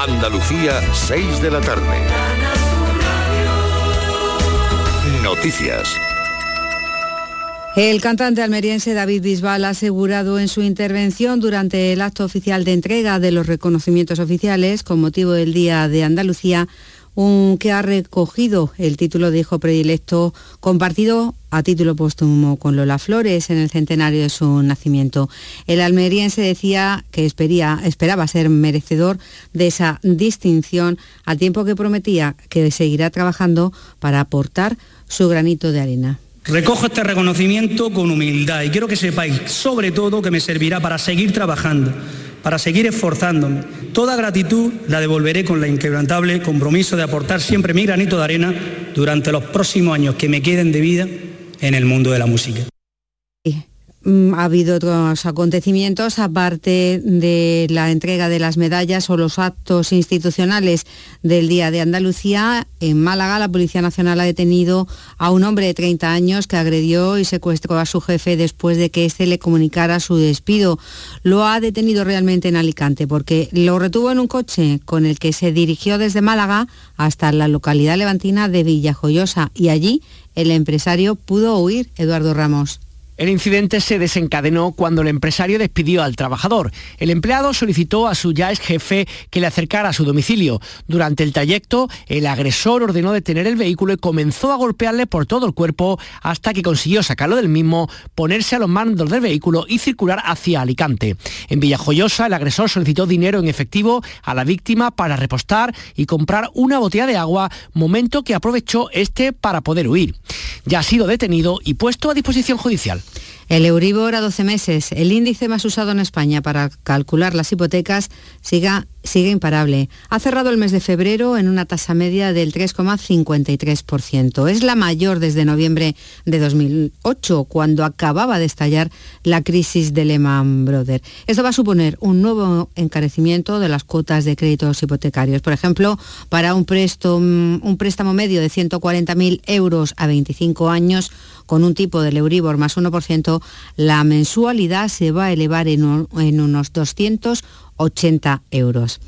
Andalucía, 6 de la tarde. Noticias. El cantante almeriense David Bisbal ha asegurado en su intervención durante el acto oficial de entrega de los reconocimientos oficiales con motivo del Día de Andalucía un, que ha recogido el título de hijo predilecto compartido a título póstumo con Lola Flores en el centenario de su nacimiento. El almeriense decía que esperaba ser merecedor de esa distinción al tiempo que prometía que seguirá trabajando para aportar su granito de arena. Recojo este reconocimiento con humildad y quiero que sepáis sobre todo que me servirá para seguir trabajando para seguir esforzándome. Toda gratitud la devolveré con la inquebrantable compromiso de aportar siempre mi granito de arena durante los próximos años que me queden de vida en el mundo de la música. Mm, ha habido otros acontecimientos, aparte de la entrega de las medallas o los actos institucionales del Día de Andalucía. En Málaga, la Policía Nacional ha detenido a un hombre de 30 años que agredió y secuestró a su jefe después de que éste le comunicara su despido. Lo ha detenido realmente en Alicante porque lo retuvo en un coche con el que se dirigió desde Málaga hasta la localidad levantina de Villajoyosa y allí el empresario pudo huir, Eduardo Ramos. El incidente se desencadenó cuando el empresario despidió al trabajador. El empleado solicitó a su ya ex jefe que le acercara a su domicilio. Durante el trayecto, el agresor ordenó detener el vehículo y comenzó a golpearle por todo el cuerpo hasta que consiguió sacarlo del mismo, ponerse a los mandos del vehículo y circular hacia Alicante. En Villajoyosa, el agresor solicitó dinero en efectivo a la víctima para repostar y comprar una botella de agua, momento que aprovechó este para poder huir. Ya ha sido detenido y puesto a disposición judicial. El Euribor a 12 meses, el índice más usado en España para calcular las hipotecas, sigue imparable. Ha cerrado el mes de febrero en una tasa media del 3,53%. Es la mayor desde noviembre de 2008, cuando acababa de estallar la crisis de Lehman Brothers. Esto va a suponer un nuevo encarecimiento de las cuotas de créditos hipotecarios. Por ejemplo, para un un préstamo medio de 140.000 euros a 25 años, con un tipo del Euribor más 1%, la mensualidad se va a elevar en, unos 200 80 euros.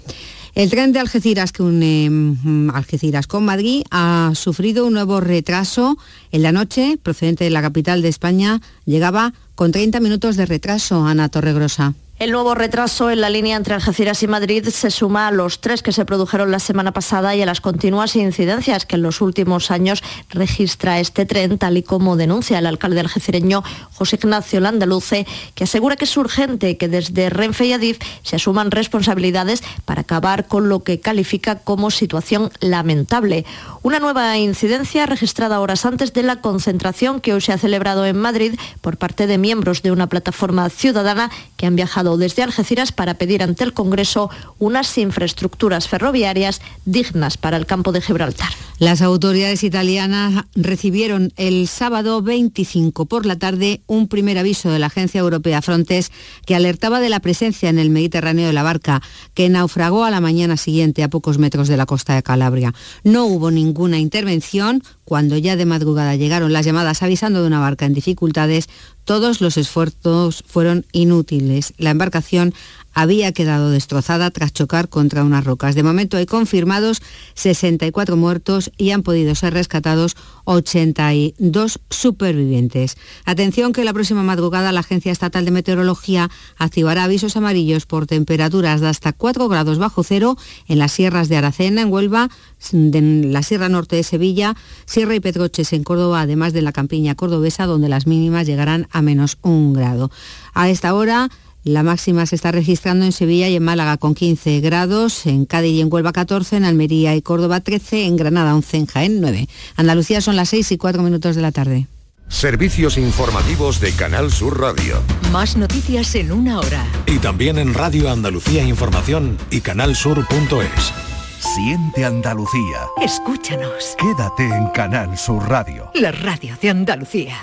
El tren de Algeciras que une mm, Algeciras con Madrid ha sufrido un nuevo retraso. En la noche, procedente de la capital de España, llegaba con 30 minutos de retraso, Ana Torregrosa. El nuevo retraso en la línea entre Algeciras y Madrid se suma a los tres que se produjeron la semana pasada y a las continuas incidencias que en los últimos años registra este tren, tal y como denuncia el alcalde algecireño José Ignacio Landaluce, que asegura que es urgente que desde Renfe y Adif se asuman responsabilidades para acabar con lo que califica como situación lamentable. Una nueva incidencia registrada horas antes de la concentración que hoy se ha celebrado en Madrid por parte de miembros de una plataforma ciudadana que han viajado desde Algeciras para pedir ante el Congreso unas infraestructuras ferroviarias dignas para el campo de Gibraltar. Las autoridades italianas recibieron el sábado 25 por la tarde un primer aviso de la Agencia Europea Frontex que alertaba de la presencia en el Mediterráneo de la barca que naufragó a la mañana siguiente a pocos metros de la costa de Calabria. No hubo ninguna intervención. Cuando ya de madrugada llegaron las llamadas avisando de una barca en dificultades, todos los esfuerzos fueron inútiles. La embarcación había quedado destrozada tras chocar contra unas rocas. De momento hay confirmados 64 muertos y han podido ser rescatados 82 supervivientes. Atención que la próxima madrugada la Agencia Estatal de Meteorología activará avisos amarillos por temperaturas de hasta 4 grados bajo cero en las sierras de Aracena, en Huelva, en la Sierra Norte de Sevilla, Sierra y Pedroches en Córdoba, además de la campiña cordobesa, donde las mínimas llegarán a menos un grado. A esta hora la máxima se está registrando en Sevilla y en Málaga con 15 grados, en Cádiz y en Huelva 14, en Almería y Córdoba 13, en Granada 11, en Jaén 9. Andalucía son las 6 y 4 minutos de la tarde. Servicios informativos de Canal Sur Radio. Más noticias en una hora. Y también en Radio Andalucía Información y canalsur.es. Siente Andalucía. Escúchanos. Quédate en Canal Sur Radio. La radio de Andalucía.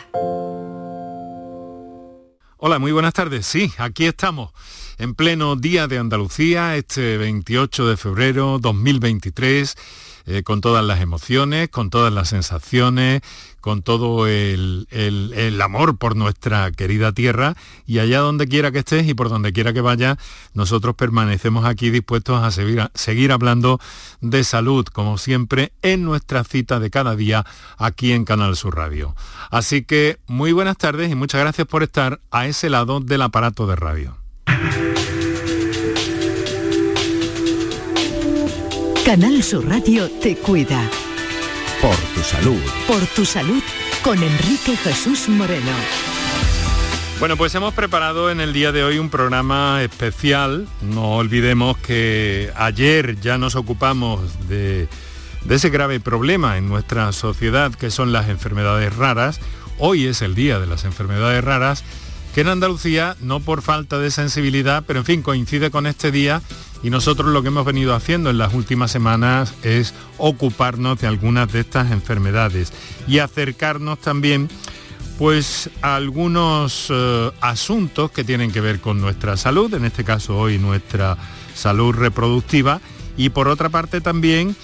Hola, muy buenas tardes. Sí, aquí estamos. en pleno Día de Andalucía, este 28 de febrero 2023, eh, con todas las emociones, con todas las sensaciones, con todo el, amor por nuestra querida tierra y allá donde quiera que estés y por donde quiera que vaya, nosotros permanecemos aquí dispuestos a seguir, a seguir hablando de salud, como siempre, en nuestra cita de cada día aquí en Canal Sur Radio. Así que muy buenas tardes y muchas gracias por estar a ese lado del aparato de radio. Canal Sur Radio te cuida. Por tu salud. Por tu salud con Enrique Jesús Moreno. Bueno, pues hemos preparado en el día de hoy un programa especial. No olvidemos que ayer ya nos ocupamos de, de ese grave problema en nuestra sociedad que son las enfermedades raras. Hoy es el día de las enfermedades raras que en Andalucía, no por falta de sensibilidad, pero en fin, coincide con este día y nosotros lo que hemos venido haciendo en las últimas semanas es ocuparnos de algunas de estas enfermedades y acercarnos también pues a algunos eh, asuntos que tienen que ver con nuestra salud, en este caso hoy nuestra salud reproductiva y por otra parte también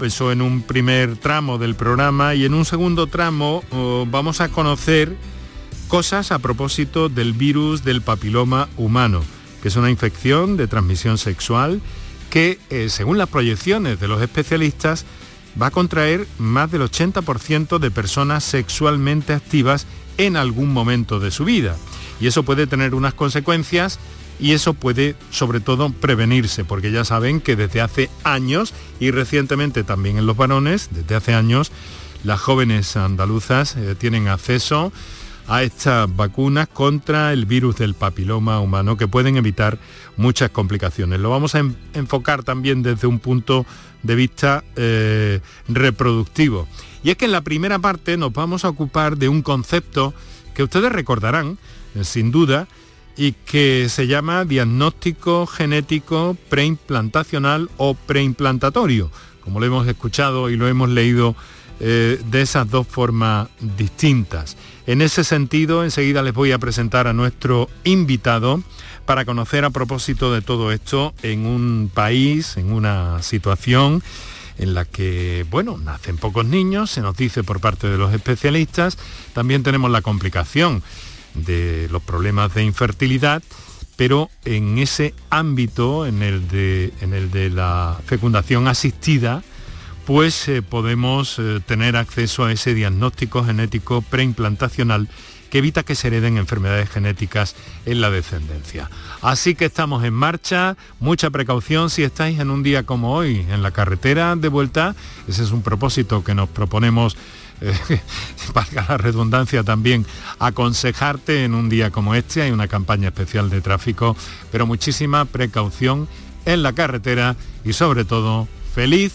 eso en un primer tramo del programa y en un segundo tramo oh, vamos a conocer cosas a propósito del virus del papiloma humano que es una infección de transmisión sexual que, eh, según las proyecciones de los especialistas, va a contraer más del 80% de personas sexualmente activas en algún momento de su vida. Y eso puede tener unas consecuencias y eso puede sobre todo prevenirse, porque ya saben que desde hace años y recientemente también en los varones, desde hace años, las jóvenes andaluzas eh, tienen acceso a estas vacunas contra el virus del papiloma humano que pueden evitar muchas complicaciones. Lo vamos a enfocar también desde un punto de vista eh, reproductivo. Y es que en la primera parte nos vamos a ocupar de un concepto que ustedes recordarán, eh, sin duda, y que se llama diagnóstico genético preimplantacional o preimplantatorio, como lo hemos escuchado y lo hemos leído eh, de esas dos formas distintas. En ese sentido, enseguida les voy a presentar a nuestro invitado para conocer a propósito de todo esto en un país, en una situación en la que, bueno, nacen pocos niños, se nos dice por parte de los especialistas, también tenemos la complicación de los problemas de infertilidad, pero en ese ámbito, en el de, en el de la fecundación asistida, pues eh, podemos eh, tener acceso a ese diagnóstico genético preimplantacional que evita que se hereden enfermedades genéticas en la descendencia. Así que estamos en marcha, mucha precaución si estáis en un día como hoy en la carretera de vuelta, ese es un propósito que nos proponemos eh, valga la redundancia también, aconsejarte en un día como este. Hay una campaña especial de tráfico, pero muchísima precaución en la carretera y sobre todo, feliz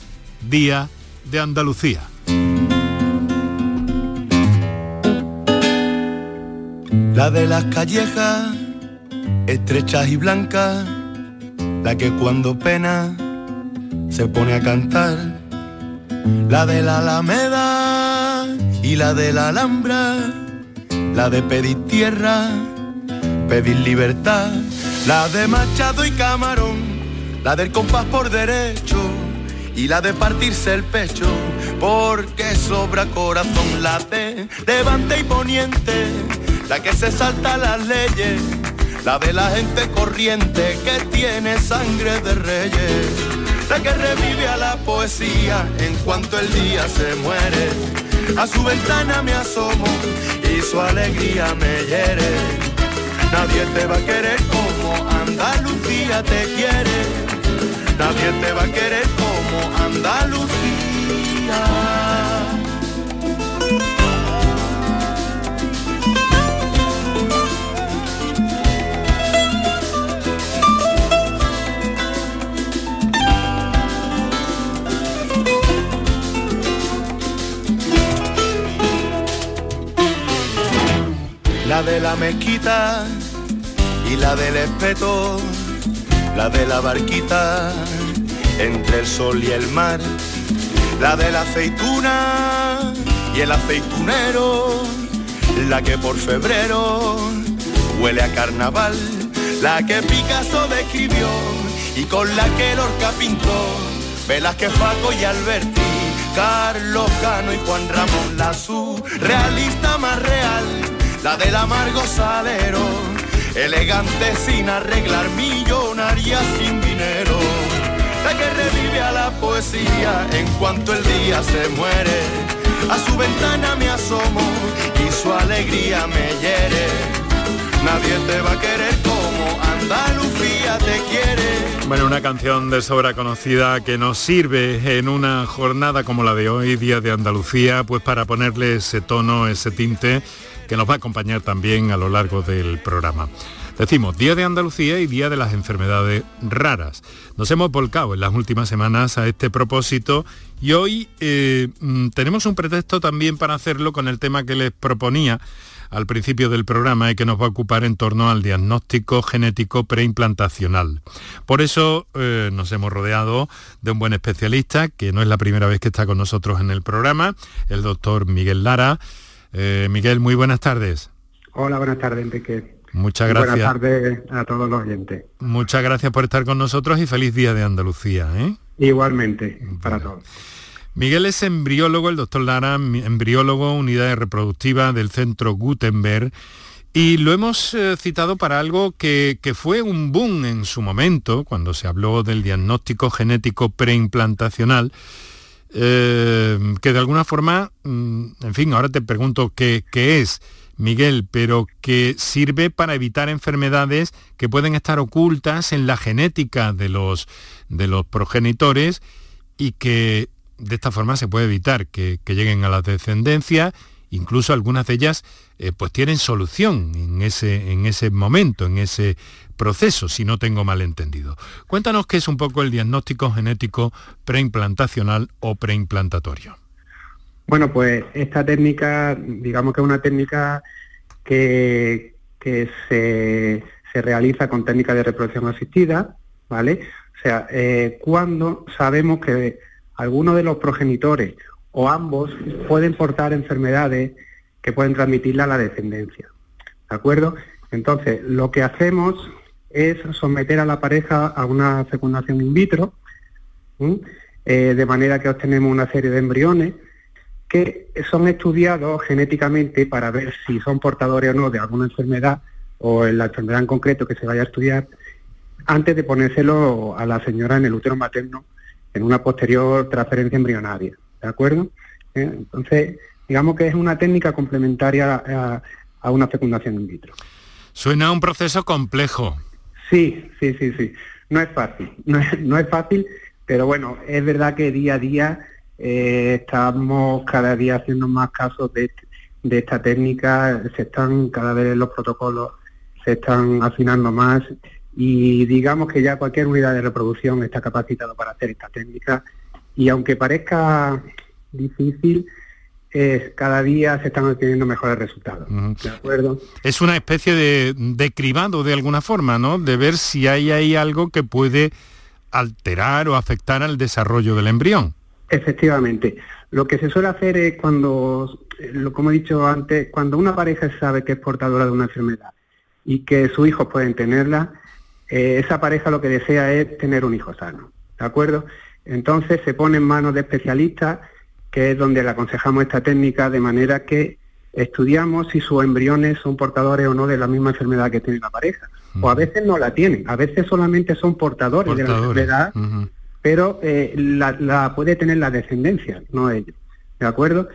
Día de Andalucía. La de las callejas, estrechas y blancas, la que cuando pena se pone a cantar. La de la Alameda y la de la Alhambra, la de pedir tierra, pedir libertad, la de Machado y Camarón, la del compás por derecho y la de partirse el pecho, porque sobra corazón la de levante y poniente, la que se salta las leyes, la de la gente corriente que tiene sangre de reyes, la que revive a la poesía en cuanto el día se muere. A su ventana me asomo y su alegría me hiere. Nadie te va a querer como Andalucía te quiere nadie te va a querer como Andalucía. La de la mezquita y la del espeto la de la barquita entre el sol y el mar, la de la aceituna y el aceitunero, la que por febrero huele a carnaval, la que Picasso describió y con la que Lorca pintó, Velázquez, Paco y Alberti, Carlos Cano y Juan Ramón, la realista más real, la del amargo salero, elegante sin arreglar, millonaria sin dinero, la que revive a la poesía en cuanto el día se muere, a su ventana me asomo y su alegría me hiere Nadie te va a querer como Andalucía te quiere. Bueno, una canción de sobra conocida que nos sirve en una jornada como la de hoy, Día de Andalucía, pues para ponerle ese tono, ese tinte que nos va a acompañar también a lo largo del programa. Decimos Día de Andalucía y Día de las Enfermedades Raras. Nos hemos volcado en las últimas semanas a este propósito y hoy eh, mm, tenemos un pretexto también para hacerlo con el tema que les proponía al principio del programa y que nos va a ocupar en torno al diagnóstico genético preimplantacional. Por eso eh, nos hemos rodeado de un buen especialista, que no es la primera vez que está con nosotros en el programa, el doctor Miguel Lara. Eh, Miguel, muy buenas tardes. Hola, buenas tardes, Enrique. Muchas gracias. Buenas tardes a todos los oyentes. Muchas gracias por estar con nosotros y feliz día de Andalucía. ¿eh? Igualmente, para todos. Miguel es embriólogo, el doctor Lara, embriólogo, unidad reproductiva del Centro Gutenberg, y lo hemos eh, citado para algo que, fue un boom en su momento, cuando se habló del diagnóstico genético preimplantacional, eh, que de alguna forma, mm, en fin, ahora te pregunto qué, qué es, Miguel, pero que sirve para evitar enfermedades que pueden estar ocultas en la genética de los, de los progenitores y que de esta forma se puede evitar que, lleguen a la descendencia, incluso algunas de ellas eh, pues tienen solución en ese, en ese momento, en ese proceso, si no tengo mal entendido. Cuéntanos qué es un poco el diagnóstico genético preimplantacional o preimplantatorio. Bueno, pues esta técnica, digamos que es una técnica que, que se, realiza con técnica de reproducción asistida, ¿vale? O sea, eh, cuando sabemos que alguno de los progenitores o ambos pueden portar enfermedades que pueden transmitirla a la descendencia. ¿De acuerdo? Entonces, lo que hacemos es someter a la pareja a una fecundación in vitro, eh, de manera que obtenemos una serie de embriones que son estudiados genéticamente para ver si son portadores o no de alguna enfermedad o en la enfermedad en concreto que se vaya a estudiar, antes de ponérselo a la señora en el útero materno en una posterior transferencia embrionaria. ¿De acuerdo? ¿Eh? Entonces, digamos que es una técnica complementaria a, una fecundación in vitro. Suena un proceso complejo. Sí, sí, sí, sí. No es fácil, no es, fácil, pero bueno, es verdad que día a día eh, estamos cada día haciendo más casos de, de esta técnica, se están cada vez los protocolos se están afinando más y digamos que ya cualquier unidad de reproducción está capacitado para hacer esta técnica y aunque parezca difícil, cada día se están obteniendo mejores resultados. ¿De acuerdo? Es una especie de, de, cribado de alguna forma, ¿no? De ver si hay ahí algo que puede alterar o afectar al desarrollo del embrión. Efectivamente. Lo que se suele hacer es cuando, como he dicho antes, cuando una pareja sabe que es portadora de una enfermedad y que sus hijos pueden tenerla, eh, esa pareja lo que desea es tener un hijo sano, ¿de acuerdo? Entonces se pone en manos de especialistas, que es donde le aconsejamos esta técnica, de manera que estudiamos si sus embriones son portadores o no de la misma enfermedad que tiene la pareja. O a veces no la tienen, a veces solamente son portadores, de la enfermedad, pero eh, la, puede tener la descendencia, no ellos. ¿De acuerdo?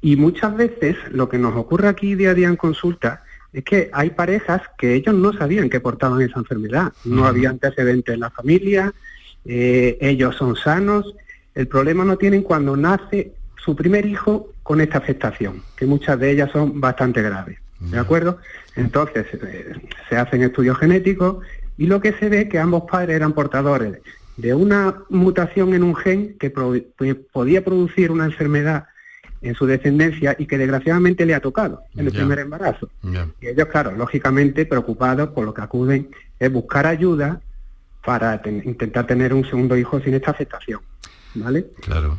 Y muchas veces lo que nos ocurre aquí día a día en consulta es que hay parejas que ellos no sabían que portaban esa enfermedad, no había antecedentes en la familia, eh, ellos son sanos, el problema no tienen cuando nace su primer hijo con esta afectación, que muchas de ellas son bastante graves, ¿de acuerdo? Entonces eh, se hacen estudios genéticos y lo que se ve es que ambos padres eran portadores de una mutación en un gen que podía producir una enfermedad en su descendencia y que desgraciadamente le ha tocado en el primer embarazo. Y ellos, claro, lógicamente preocupados por lo que acuden es buscar ayuda para intentar tener un segundo hijo sin esta aceptación. ¿Vale? Claro.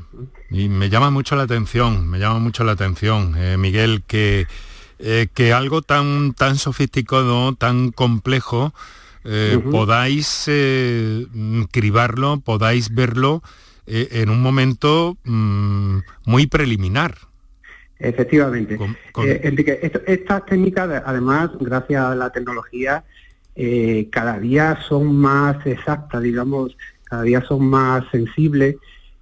Y me llama mucho la atención, me llama mucho la atención, eh, Miguel, que, eh, que algo tan, tan sofisticado, tan complejo, eh, podáis eh, cribarlo, podáis verlo en un momento mm, muy preliminar. Efectivamente. estas técnicas, además, gracias a la tecnología, cada día son más exactas, digamos, cada día son más sensibles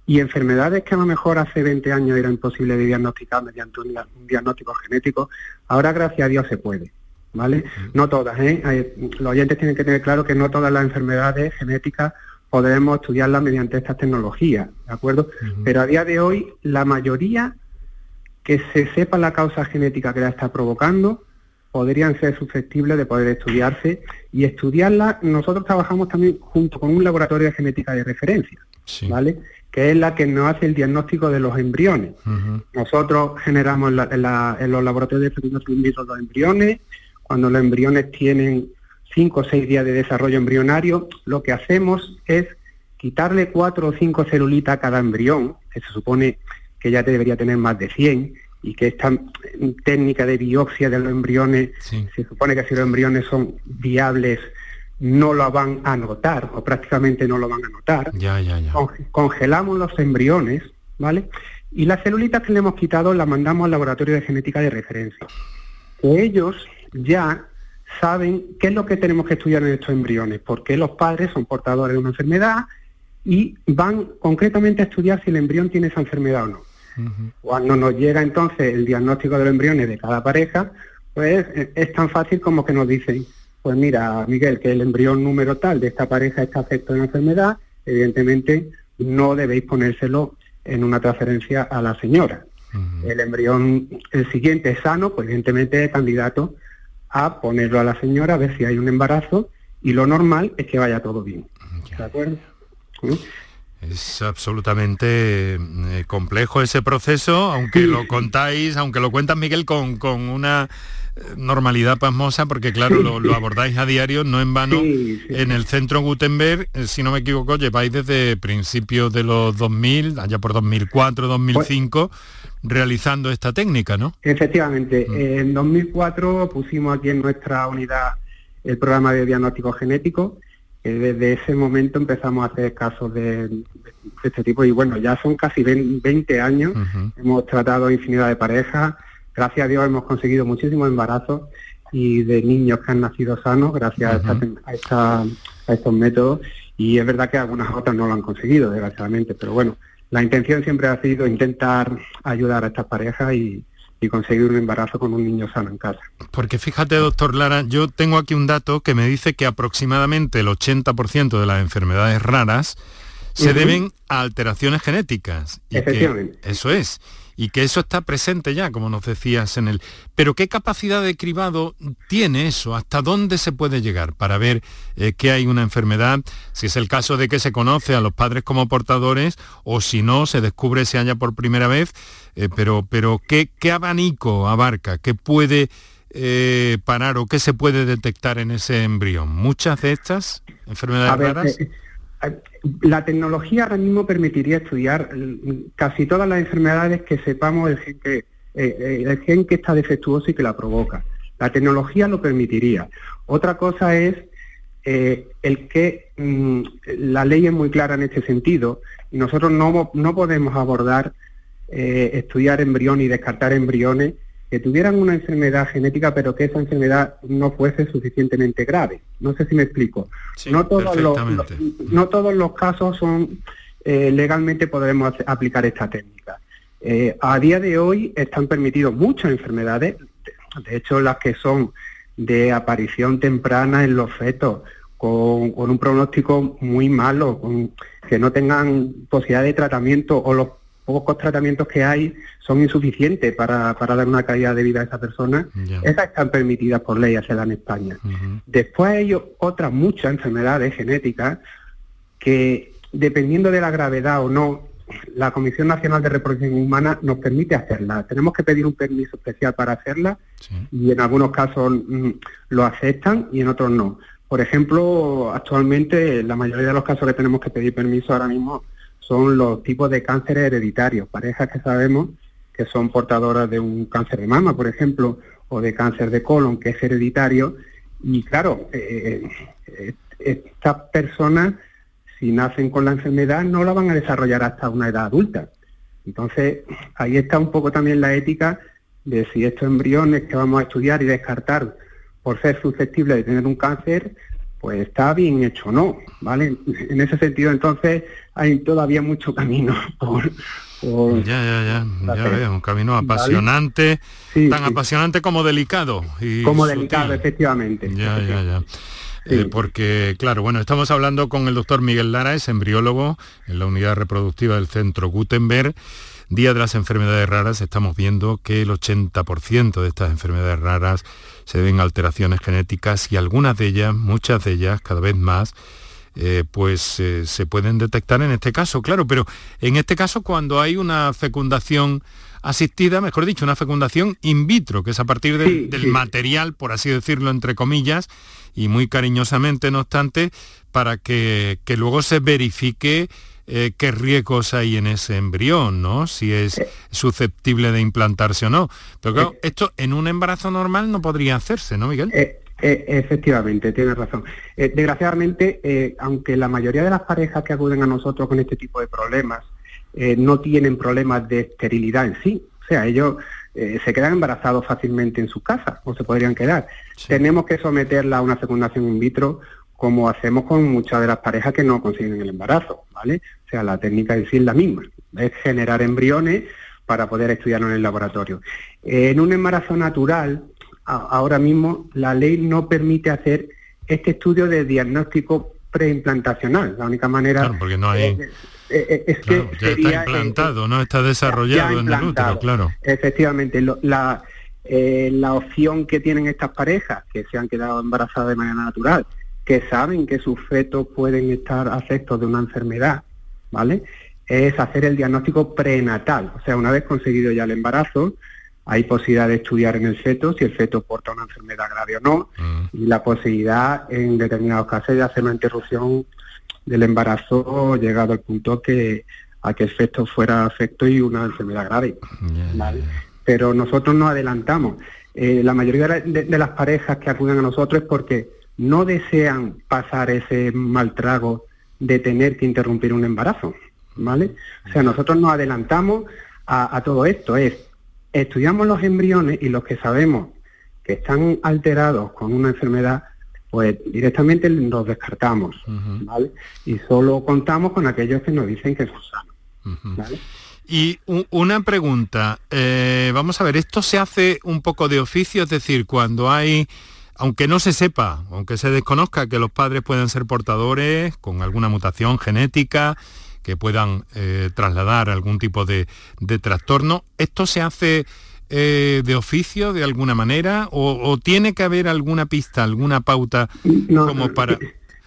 y enfermedades que a lo mejor hace 20 años era imposible de diagnosticar mediante un, diagnóstico genético, ahora gracias a Dios se puede. ¿Vale? No todas, ¿eh? los oyentes tienen que tener claro que no todas las enfermedades genéticas podemos estudiarlas mediante estas tecnologías, ¿de acuerdo? Pero a día de hoy, la mayoría que se sepa la causa genética que la está provocando, podrían ser susceptibles de poder estudiarse y estudiarla. Nosotros trabajamos también junto con un laboratorio de genética de referencia, ¿vale? que es la que nos hace el diagnóstico de los embriones. Nosotros generamos en, los laboratorios de fecundación los embriones. Cuando los embriones tienen 5 o 6 días de desarrollo embrionario, lo que hacemos es quitarle 4 o 5 celulitas a cada embrión, que se supone que ya debería tener más de 100, y que esta técnica de biopsia de los embriones, se supone que si los embriones son viables, no lo van a notar, o prácticamente no lo van a notar. Ya, ya, ya. Congelamos los embriones, ¿vale? Y las celulitas que le hemos quitado las mandamos al laboratorio de genética de referencia. Ellos ya saben qué es lo que tenemos que estudiar en estos embriones, porque los padres son portadores de una enfermedad y van concretamente a estudiar si el embrión tiene esa enfermedad o no. Cuando nos llega entonces el diagnóstico de los embriones de cada pareja, pues eh, es tan fácil como que nos dicen, pues mira, Miguel, que el embrión número tal de esta pareja está afecto a una enfermedad, evidentemente no debéis ponérselo en una transferencia a la señora. El embrión, el siguiente es sano, pues evidentemente es candidato a ponerlo a la señora, a ver si hay un embarazo, y lo normal es que vaya todo bien. ¿De acuerdo? Es absolutamente eh, complejo ese proceso, aunque lo contáis, aunque lo cuentas Miguel con, una eh, normalidad pasmosa, porque claro, lo, abordáis a diario, no en vano. en el centro Gutenberg, eh, si no me equivoco, lleváis desde principios de los 2000, allá por 2004, 2005, realizando esta técnica, ¿no? Efectivamente, mm. en 2004 pusimos aquí en nuestra unidad el programa de diagnóstico genético desde ese momento empezamos a hacer casos de, este tipo. Y bueno, ya son casi 20 años, hemos tratado infinidad de parejas, gracias a Dios hemos conseguido muchísimos embarazos y de niños que han nacido sanos gracias a, a, estos métodos. Y es verdad que algunas otras no lo han conseguido, desgraciadamente, pero bueno, la intención siempre ha sido intentar ayudar a estas parejas y, y conseguir un embarazo con un niño sano en casa. Porque fíjate, doctor Lara, yo tengo aquí un dato que me dice que aproximadamente el 80% de las enfermedades raras se deben a alteraciones genéticas. Efectivamente. eso es y que eso está presente ya, como nos decías en el... Pero ¿qué capacidad de cribado tiene eso? ¿Hasta dónde se puede llegar para ver eh, que hay una enfermedad? Si es el caso de que se conoce a los padres como portadores o si no, se descubre se haya por primera vez. Eh, pero pero ¿qué, ¿qué, abanico abarca? ¿Qué puede eh, parar o qué se puede detectar en ese embrión? ¿Muchas de estas enfermedades raras? La tecnología ahora mismo permitiría estudiar casi todas las enfermedades que sepamos el gen que, eh, eh, el gen que está defectuoso y que la provoca. La tecnología lo permitiría. Otra cosa es eh, el que mm, la ley es muy clara en este sentido y nosotros no, no podemos abordar estudiar embriones y descartar embriones que tuvieran una enfermedad genética, pero que esa enfermedad no fuese suficientemente grave. No sé si me explico. no, todos los, no todos los casos son eh, legalmente podremos aplicar esta técnica. Eh, a día de hoy están permitidos muchas enfermedades, de hecho las que son de aparición temprana en los fetos, con, un pronóstico muy malo, con, que no tengan posibilidad de tratamiento o los pocos tratamientos que hay son insuficientes para, dar una calidad de vida a esa persona. Esas están permitidas por ley a en España. Después hay otras muchas enfermedades genéticas que, dependiendo de la gravedad o no, la Comisión Nacional de Reproducción Humana nos permite hacerla. Tenemos que pedir un permiso especial para hacerla y en algunos casos mm, lo aceptan y en otros no. Por ejemplo, actualmente la mayoría de los casos que tenemos que pedir permiso ahora mismo son los tipos de cánceres hereditarios, parejas que sabemos que son portadoras de un cáncer de mama, por ejemplo, o de cáncer de colon, que es hereditario, Y claro, eh, eh, estas personas, si nacen con la enfermedad, no la van a desarrollar hasta una edad adulta. Entonces, ahí está un poco también la ética de si estos embriones que vamos a estudiar y descartar por ser susceptibles de tener un cáncer, pues está bien hecho o no, ¿vale? En ese sentido, entonces, hay todavía mucho camino por... ya, ya, ya, ya veo, un camino apasionante, tan apasionante como delicado. Y como delicado, efectivamente. Ya, ya, ya. Eh, porque, claro, bueno, estamos hablando con el doctor Miguel Lara, es embriólogo en la unidad reproductiva del Centro Gutenberg. Día de las enfermedades raras, estamos viendo que el 80% de estas enfermedades raras se deben a alteraciones genéticas y algunas de ellas, muchas de ellas, cada vez más, eh, pues eh, se pueden detectar en este caso, claro, pero en este caso cuando hay una fecundación asistida, mejor dicho, una fecundación in vitro, que es a partir del material, por así decirlo, entre comillas, y muy cariñosamente, no obstante, para que, luego se verifique eh, qué riesgos hay en ese embrión, ¿no? Si es eh. susceptible de implantarse o no. Pero claro, eh. esto en un embarazo normal no podría hacerse, ¿no, Miguel? efectivamente, tienes razón. desgraciadamente, aunque la mayoría de las parejas que acuden a nosotros con este tipo de problemas no tienen problemas de esterilidad en sí, o sea, ellos eh, se quedan embarazados fácilmente en su casa o se podrían quedar. Tenemos que someterla a una fecundación in vitro como hacemos con muchas de las parejas que no consiguen el embarazo, ¿vale? O sea, la técnica en sí es la misma, es generar embriones para poder estudiarlo en el laboratorio. En un embarazo natural, ahora mismo la ley no permite hacer este estudio de diagnóstico preimplantacional. La única manera... Claro, porque no hay... Eh, eh, es que ya está eh, implantado, ¿no? Está desarrollado en el útero, claro. Efectivamente, la, la opción que tienen estas parejas, que se han quedado embarazadas de manera natural, que saben que sus fetos pueden estar afectos de una enfermedad, ¿vale? Es hacer el diagnóstico prenatal. O sea, una vez conseguido ya el embarazo, hay posibilidad de estudiar en el feto si el feto porta una enfermedad grave o no, mm. y la posibilidad en determinados casos de hacer una interrupción del embarazo llegado al punto que a que el feto fuera afecto y una enfermedad grave. Pero nosotros nos adelantamos. Eh, la mayoría de, las parejas que acuden a nosotros es porque no desean pasar ese mal trago de tener que interrumpir un embarazo. ¿vale? O sea, nosotros nos adelantamos a, a todo esto. Es, estudiamos los embriones y los que sabemos que están alterados con una enfermedad, pues directamente los descartamos, ¿vale? Y solo contamos con aquellos que nos dicen que son sanos, Y una pregunta, eh, vamos a ver, esto se hace un poco de oficio, es decir, cuando hay, aunque no se sepa, aunque se desconozca que los padres pueden ser portadores con alguna mutación genética, que puedan eh, trasladar algún tipo de, de trastorno, ¿esto se hace eh, de oficio de alguna manera o, tiene que haber alguna pista, alguna pauta como para...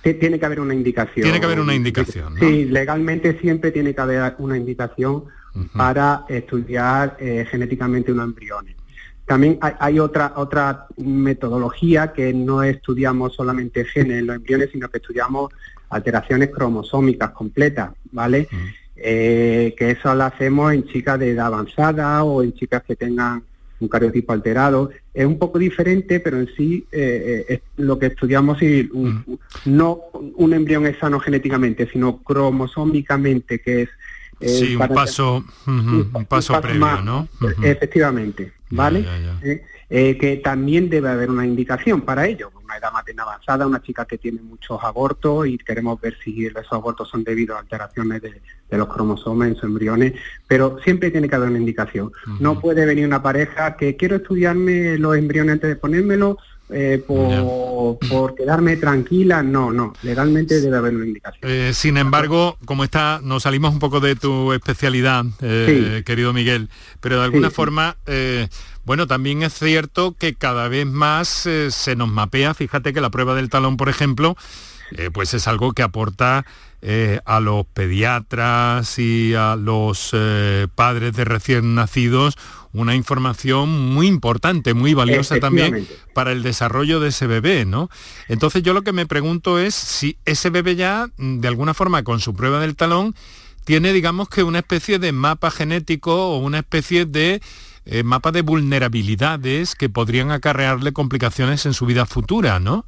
Tiene que haber una indicación. Tiene que haber una indicación. Sí, legalmente siempre tiene que haber una indicación para estudiar eh, genéticamente unos embriones. También hay, otra, otra metodología que no estudiamos solamente genes en los embriones, sino que estudiamos alteraciones cromosómicas completas, ¿vale? Eh, que eso lo hacemos en chicas de edad avanzada o en chicas que tengan un cariotipo alterado. Es un poco diferente, pero en sí eh, eh, es lo que estudiamos y no un embrión es sano genéticamente, sino cromosómicamente, que es... sí, un paso, un, paso, previo, ¿no? Efectivamente, ¿vale? Eh, que también debe haber una indicación para ello. Una edad materna avanzada, una chica que tiene muchos abortos y queremos ver si esos abortos son debido a alteraciones de, los cromosomas en sus embriones, pero siempre tiene que haber una indicación. No puede venir una pareja que quiero estudiarme los embriones antes de ponérmelo, eh, por, quedarme tranquila, no, no, legalmente debe haber una indicación. Eh, sin embargo, como está, nos salimos un poco de tu especialidad, querido Miguel, pero de alguna forma bueno, también es cierto que cada vez más eh, se nos mapea, fíjate que la prueba del talón, por ejemplo, eh, pues es algo que aporta eh, a los pediatras y a los padres de recién nacidos una información muy importante, muy valiosa también para el desarrollo de ese bebé, ¿no? Entonces yo lo que me pregunto es si ese bebé ya, de alguna forma, con su prueba del talón, tiene, digamos que una especie de mapa genético o una especie de eh, mapa de vulnerabilidades que podrían acarrearle complicaciones en su vida futura, ¿no?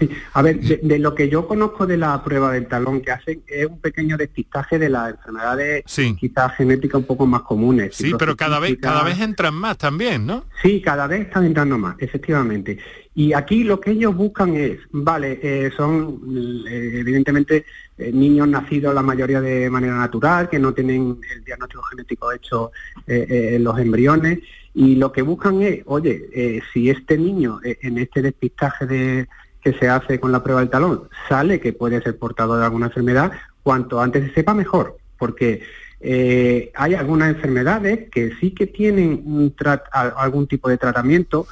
Sí, a ver, de, lo que yo conozco de la prueba del talón que hacen es un pequeño despistaje de las enfermedades quizás genéticas un poco más comunes. Sí, pero cada vez, cada vez entran más también, ¿no? Sí, cada vez están entrando más, efectivamente. Y aquí lo que ellos buscan es, vale, eh, son eh, evidentemente eh, niños nacidos la mayoría de manera natural, que no tienen el diagnóstico genético hecho en los embriones, y lo que buscan es, oye, si este niño en este despistaje de que se hace con la prueba del talón sale que puede ser portador de alguna enfermedad, cuanto antes se sepa mejor, porque eh, hay algunas enfermedades que sí que tienen un algún tipo de tratamiento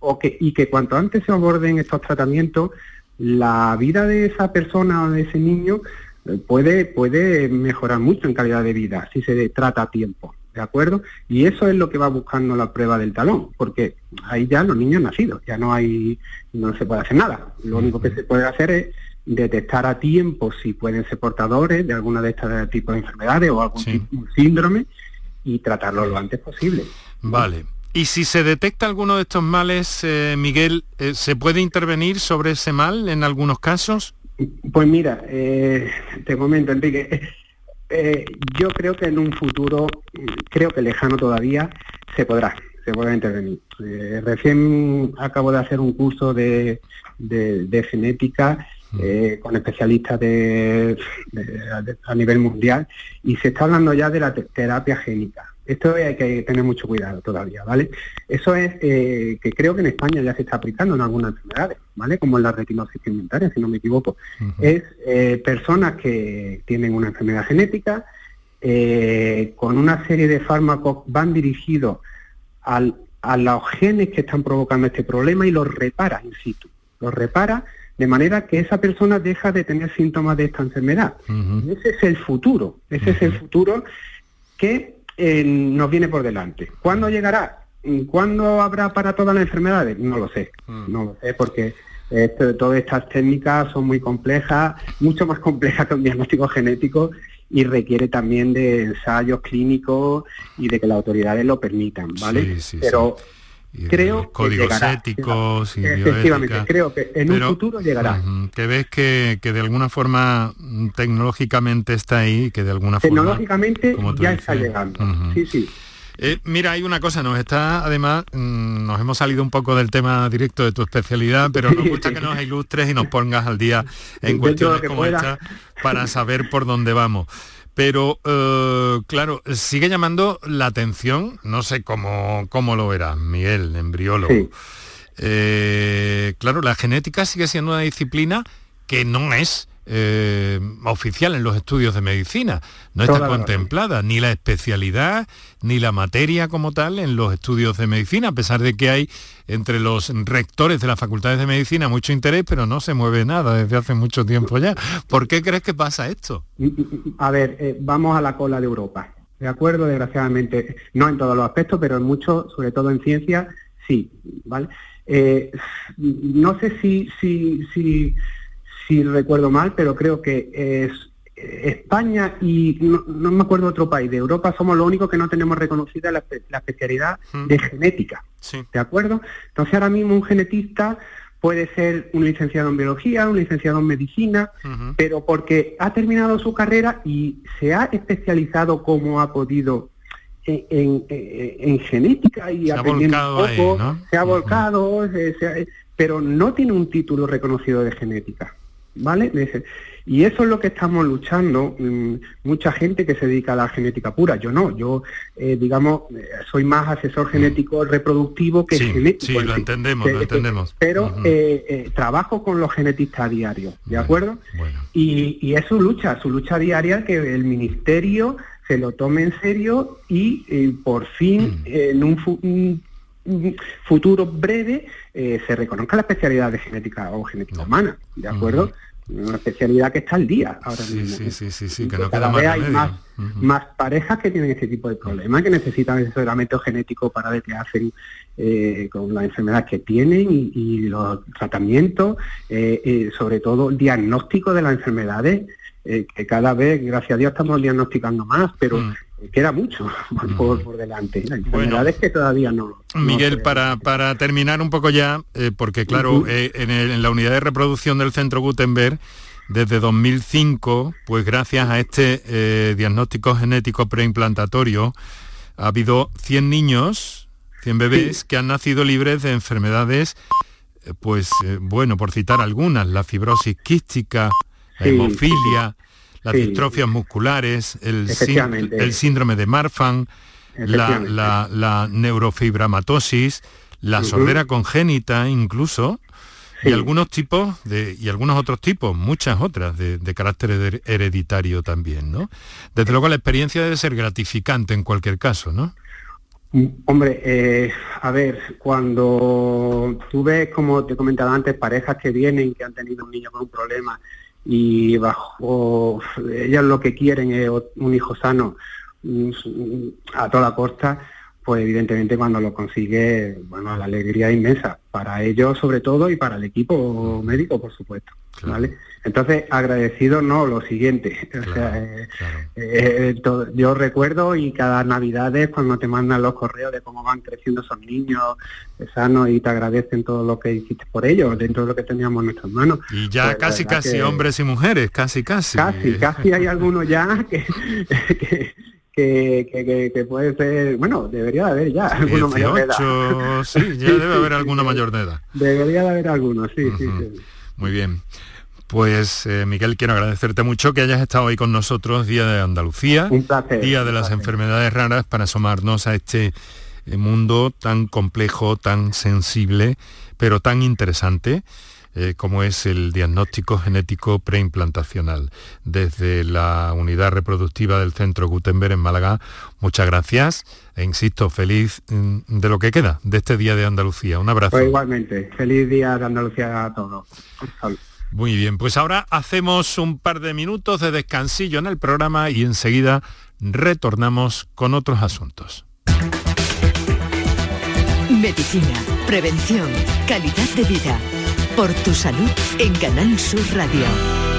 o, que, y que cuanto antes se aborden estos tratamientos, la vida de esa persona o de ese niño eh, puede, puede mejorar mucho en calidad de vida si se trata a tiempo. ¿De acuerdo? Y eso es lo que va buscando la prueba del talón, porque ahí ya los niños nacidos, ya no hay, no se puede hacer nada. Lo único que se puede hacer es detectar a tiempo si pueden ser portadores de alguna de estos tipos de enfermedades o algún síndrome y tratarlo lo antes posible. Vale. Y si se detecta alguno de estos males, eh, Miguel, eh, ¿se puede intervenir sobre ese mal en algunos casos? Pues mira, eh, te comento, Enrique, eh, yo creo que en un futuro, creo que lejano todavía, se podrá, se podrá intervenir. Eh, recién acabo de hacer un curso de, genética mm. eh, con especialistas de, a nivel mundial y se está hablando ya de la terapia génica. Esto hay que tener mucho cuidado todavía, ¿vale? Eso es eh, que creo que en España ya se está aplicando en algunas enfermedades, ¿vale? Como en la retinosis pigmentaria, si no me equivoco. Es eh, personas que tienen una enfermedad genética, eh, con una serie de fármacos van dirigidos al, a los genes que están provocando este problema y los repara in situ. Los repara de manera que esa persona deja de tener síntomas de esta enfermedad. Ese es el futuro, ese es el futuro que eh, nos viene por delante. ¿Cuándo llegará? ¿Cuándo habrá para todas las enfermedades? No lo sé, mm. no lo sé porque todas estas técnicas son muy complejas, mucho más complejas que un diagnóstico genético y requiere también de ensayos clínicos y de que las autoridades lo permitan, ¿vale? Pero creo códigos éticos y efectivamente creo que en un futuro llegará. que ves que, que, de alguna forma mm, tecnológicamente está ahí que de alguna forma tecnológicamente ya está llegando. Sí sí. Eh, mira, hay una cosa, nos está, además, mm, nos hemos salido un poco del tema directo de tu especialidad, pero nos gusta que nos ilustres y nos pongas al día en cuestiones como esta para saber por dónde vamos. Pero, eh, claro, sigue llamando la atención, no sé cómo, cómo lo verás, Miguel, embriólogo. Eh, claro, la genética sigue siendo una disciplina que no es eh, oficial en los estudios de medicina. No está contemplada ni la especialidad ni la materia como tal en los estudios de medicina, a pesar de que hay entre los rectores de las facultades de medicina mucho interés, pero no se mueve nada desde hace mucho tiempo ya. ¿Por qué crees que pasa esto? A ver, eh, vamos a la cola de Europa. De acuerdo, desgraciadamente, no en todos los aspectos, pero en muchos, sobre todo en ciencia, sí, ¿vale? Eh, no sé si, si, si si recuerdo mal, pero creo que es España y no, me acuerdo otro país de Europa somos los únicos que no tenemos reconocida la, especialidad de genética. ¿De acuerdo? Entonces ahora mismo un genetista puede ser un licenciado en biología, un licenciado en medicina, pero porque ha terminado su carrera y se ha especializado como ha podido en, genética y ha volcado un poco, se ha volcado, pero no tiene un título reconocido de genética. ¿Vale? Y eso es lo que estamos luchando, mm, mucha gente que se dedica a la genética pura, yo no, yo, eh, digamos, eh, soy más asesor mm. genético reproductivo que genético. Sí, lo entendemos, lo entendemos. Pero eh, trabajo con los genetistas a diario, ¿de acuerdo? Y, es su lucha, su lucha diaria que el ministerio se lo tome en serio y por fin mm. en un, futuro breve se reconozca la especialidad de genética o genética humana, ¿de acuerdo? una especialidad que está al día ahora mismo. Sí, sí, sí, sí, que no cada vez hay más, más parejas que tienen este tipo de problemas, que necesitan asesoramiento genético para ver qué hacen eh, con la enfermedad que tienen y, los tratamientos, eh, eh, sobre todo el diagnóstico de las enfermedades, que cada vez, gracias a Dios, estamos diagnosticando más, pero queda mucho por, por delante. La enfermedad es que todavía no. Miguel, para, para terminar un poco ya, eh, porque claro, eh, en, la unidad de reproducción del Centro Gutenberg, desde 2005, pues gracias a este eh, diagnóstico genético preimplantatorio, ha habido 100 niños, 100 bebés que han nacido libres de enfermedades, pues bueno, por citar algunas, la fibrosis quística, la hemofilia, las distrofias musculares, el, el, síndrome de Marfan, la, neurofibramatosis, la sordera congénita incluso, y algunos tipos de, y algunos otros tipos, muchas otras de, carácter hereditario también, ¿no? Desde luego la experiencia debe ser gratificante en cualquier caso, ¿no? Mm, hombre, eh, a ver, cuando tú ves, como te comentaba antes, parejas que vienen, que han tenido un niño con un problema y bajo ellas lo que quieren es un hijo sano a toda costa, pues evidentemente cuando lo consigue, bueno, la alegría es inmensa, para ellos sobre todo y para el equipo médico, por supuesto. ¿vale? Entonces, agradecido no, lo siguiente. Eh, eh, yo recuerdo y cada Navidad es cuando te mandan los correos de cómo van creciendo esos niños sanos y te agradecen todo lo que hiciste por ellos, dentro de lo que teníamos en nuestras manos. Y ya pues, casi, casi hombres y mujeres, casi, casi. Casi, casi hay algunos ya que, que que, puede ser, bueno, debería de haber ya alguno mayor de edad. Sí, ya debe haber alguno mayor de edad. Debería de haber alguno, sí, sí, sí. Muy bien. Pues eh, Miguel, quiero agradecerte mucho que hayas estado hoy con nosotros, Día de Andalucía, Día de las Enfermedades Raras, para asomarnos a este eh, mundo tan complejo, tan sensible, pero tan interesante. Eh, como es el diagnóstico genético preimplantacional. Desde la unidad reproductiva del Centro Gutenberg en Málaga, muchas gracias e insisto, feliz mm, de lo que queda de este Día de Andalucía. Un abrazo. Pues igualmente, feliz Día de Andalucía a todos. Muy bien, pues ahora hacemos un par de minutos de descansillo en el programa y enseguida retornamos con otros asuntos. Medicina, prevención, calidad de vida. Por tu salud en Canal Sur Radio.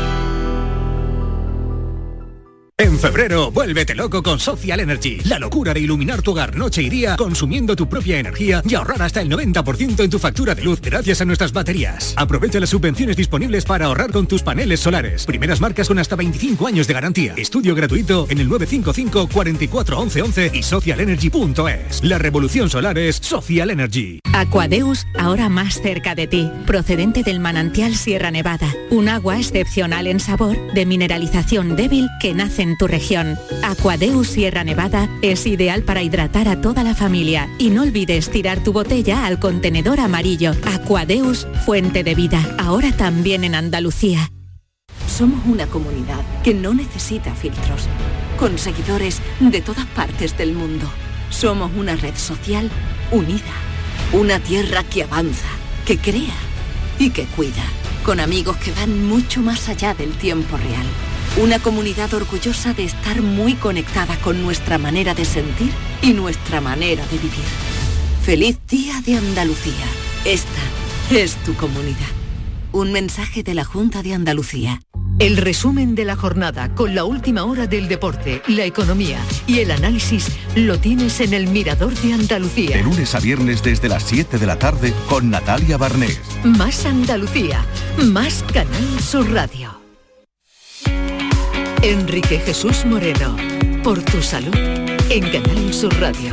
En febrero, vuélvete loco con Social Energy. La locura de iluminar tu hogar noche y día consumiendo tu propia energía y ahorrar hasta el 90% en tu factura de luz gracias a nuestras baterías. Aprovecha las subvenciones disponibles para ahorrar con tus paneles solares. Primeras marcas con hasta 25 años de garantía. Estudio gratuito en el 955 44 11 11 y socialenergy.es. La revolución solar es Social Energy. Aquadeus, ahora más cerca de ti, procedente del manantial Sierra Nevada. Un agua excepcional en sabor, de mineralización débil que nace en tu región. Aquadeus Sierra Nevada es ideal para hidratar a toda la familia y no olvides tirar tu botella al contenedor amarillo. Aquadeus, fuente de vida, ahora también en Andalucía. Somos una comunidad que no necesita filtros, con seguidores de todas partes del mundo. Somos una red social unida, una tierra que avanza, que crea y que cuida, con amigos que van mucho más allá del tiempo real una comunidad orgullosa de estar muy conectada con nuestra manera de sentir y nuestra manera de vivir. Feliz Día de Andalucía. Esta es tu comunidad. Un mensaje de la Junta de Andalucía. El resumen de la jornada con la última hora del deporte, la economía y el análisis lo tienes en el Mirador de Andalucía. De lunes a viernes desde las 7 de la tarde con Natalia Barnés. Más Andalucía, más Canal Sur Radio. Enrique Jesús Moreno, por tu salud, en Canal Sur Radio.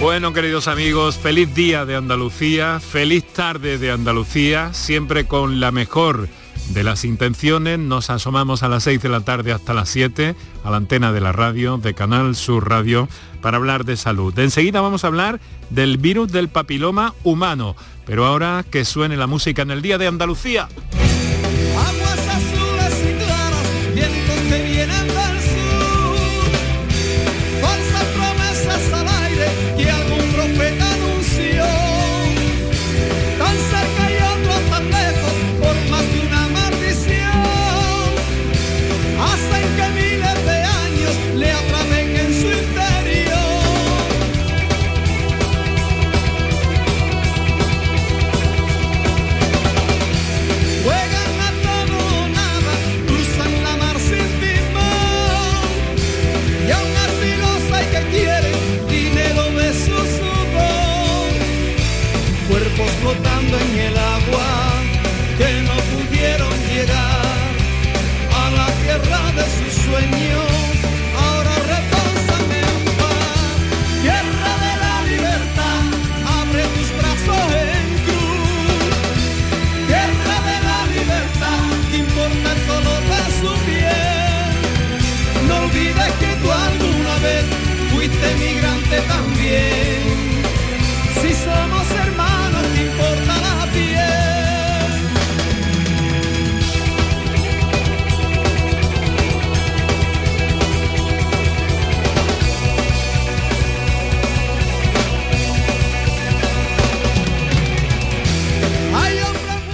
Bueno, queridos amigos, feliz día de Andalucía, feliz tarde de Andalucía, siempre con la mejor de las intenciones. Nos asomamos a las 6 de la tarde hasta las 7 a la antena de la radio, de Canal Sur Radio, para hablar de salud. enseguida vamos a hablar del virus del papiloma humano. Pero ahora que suene la música en el Día de Andalucía.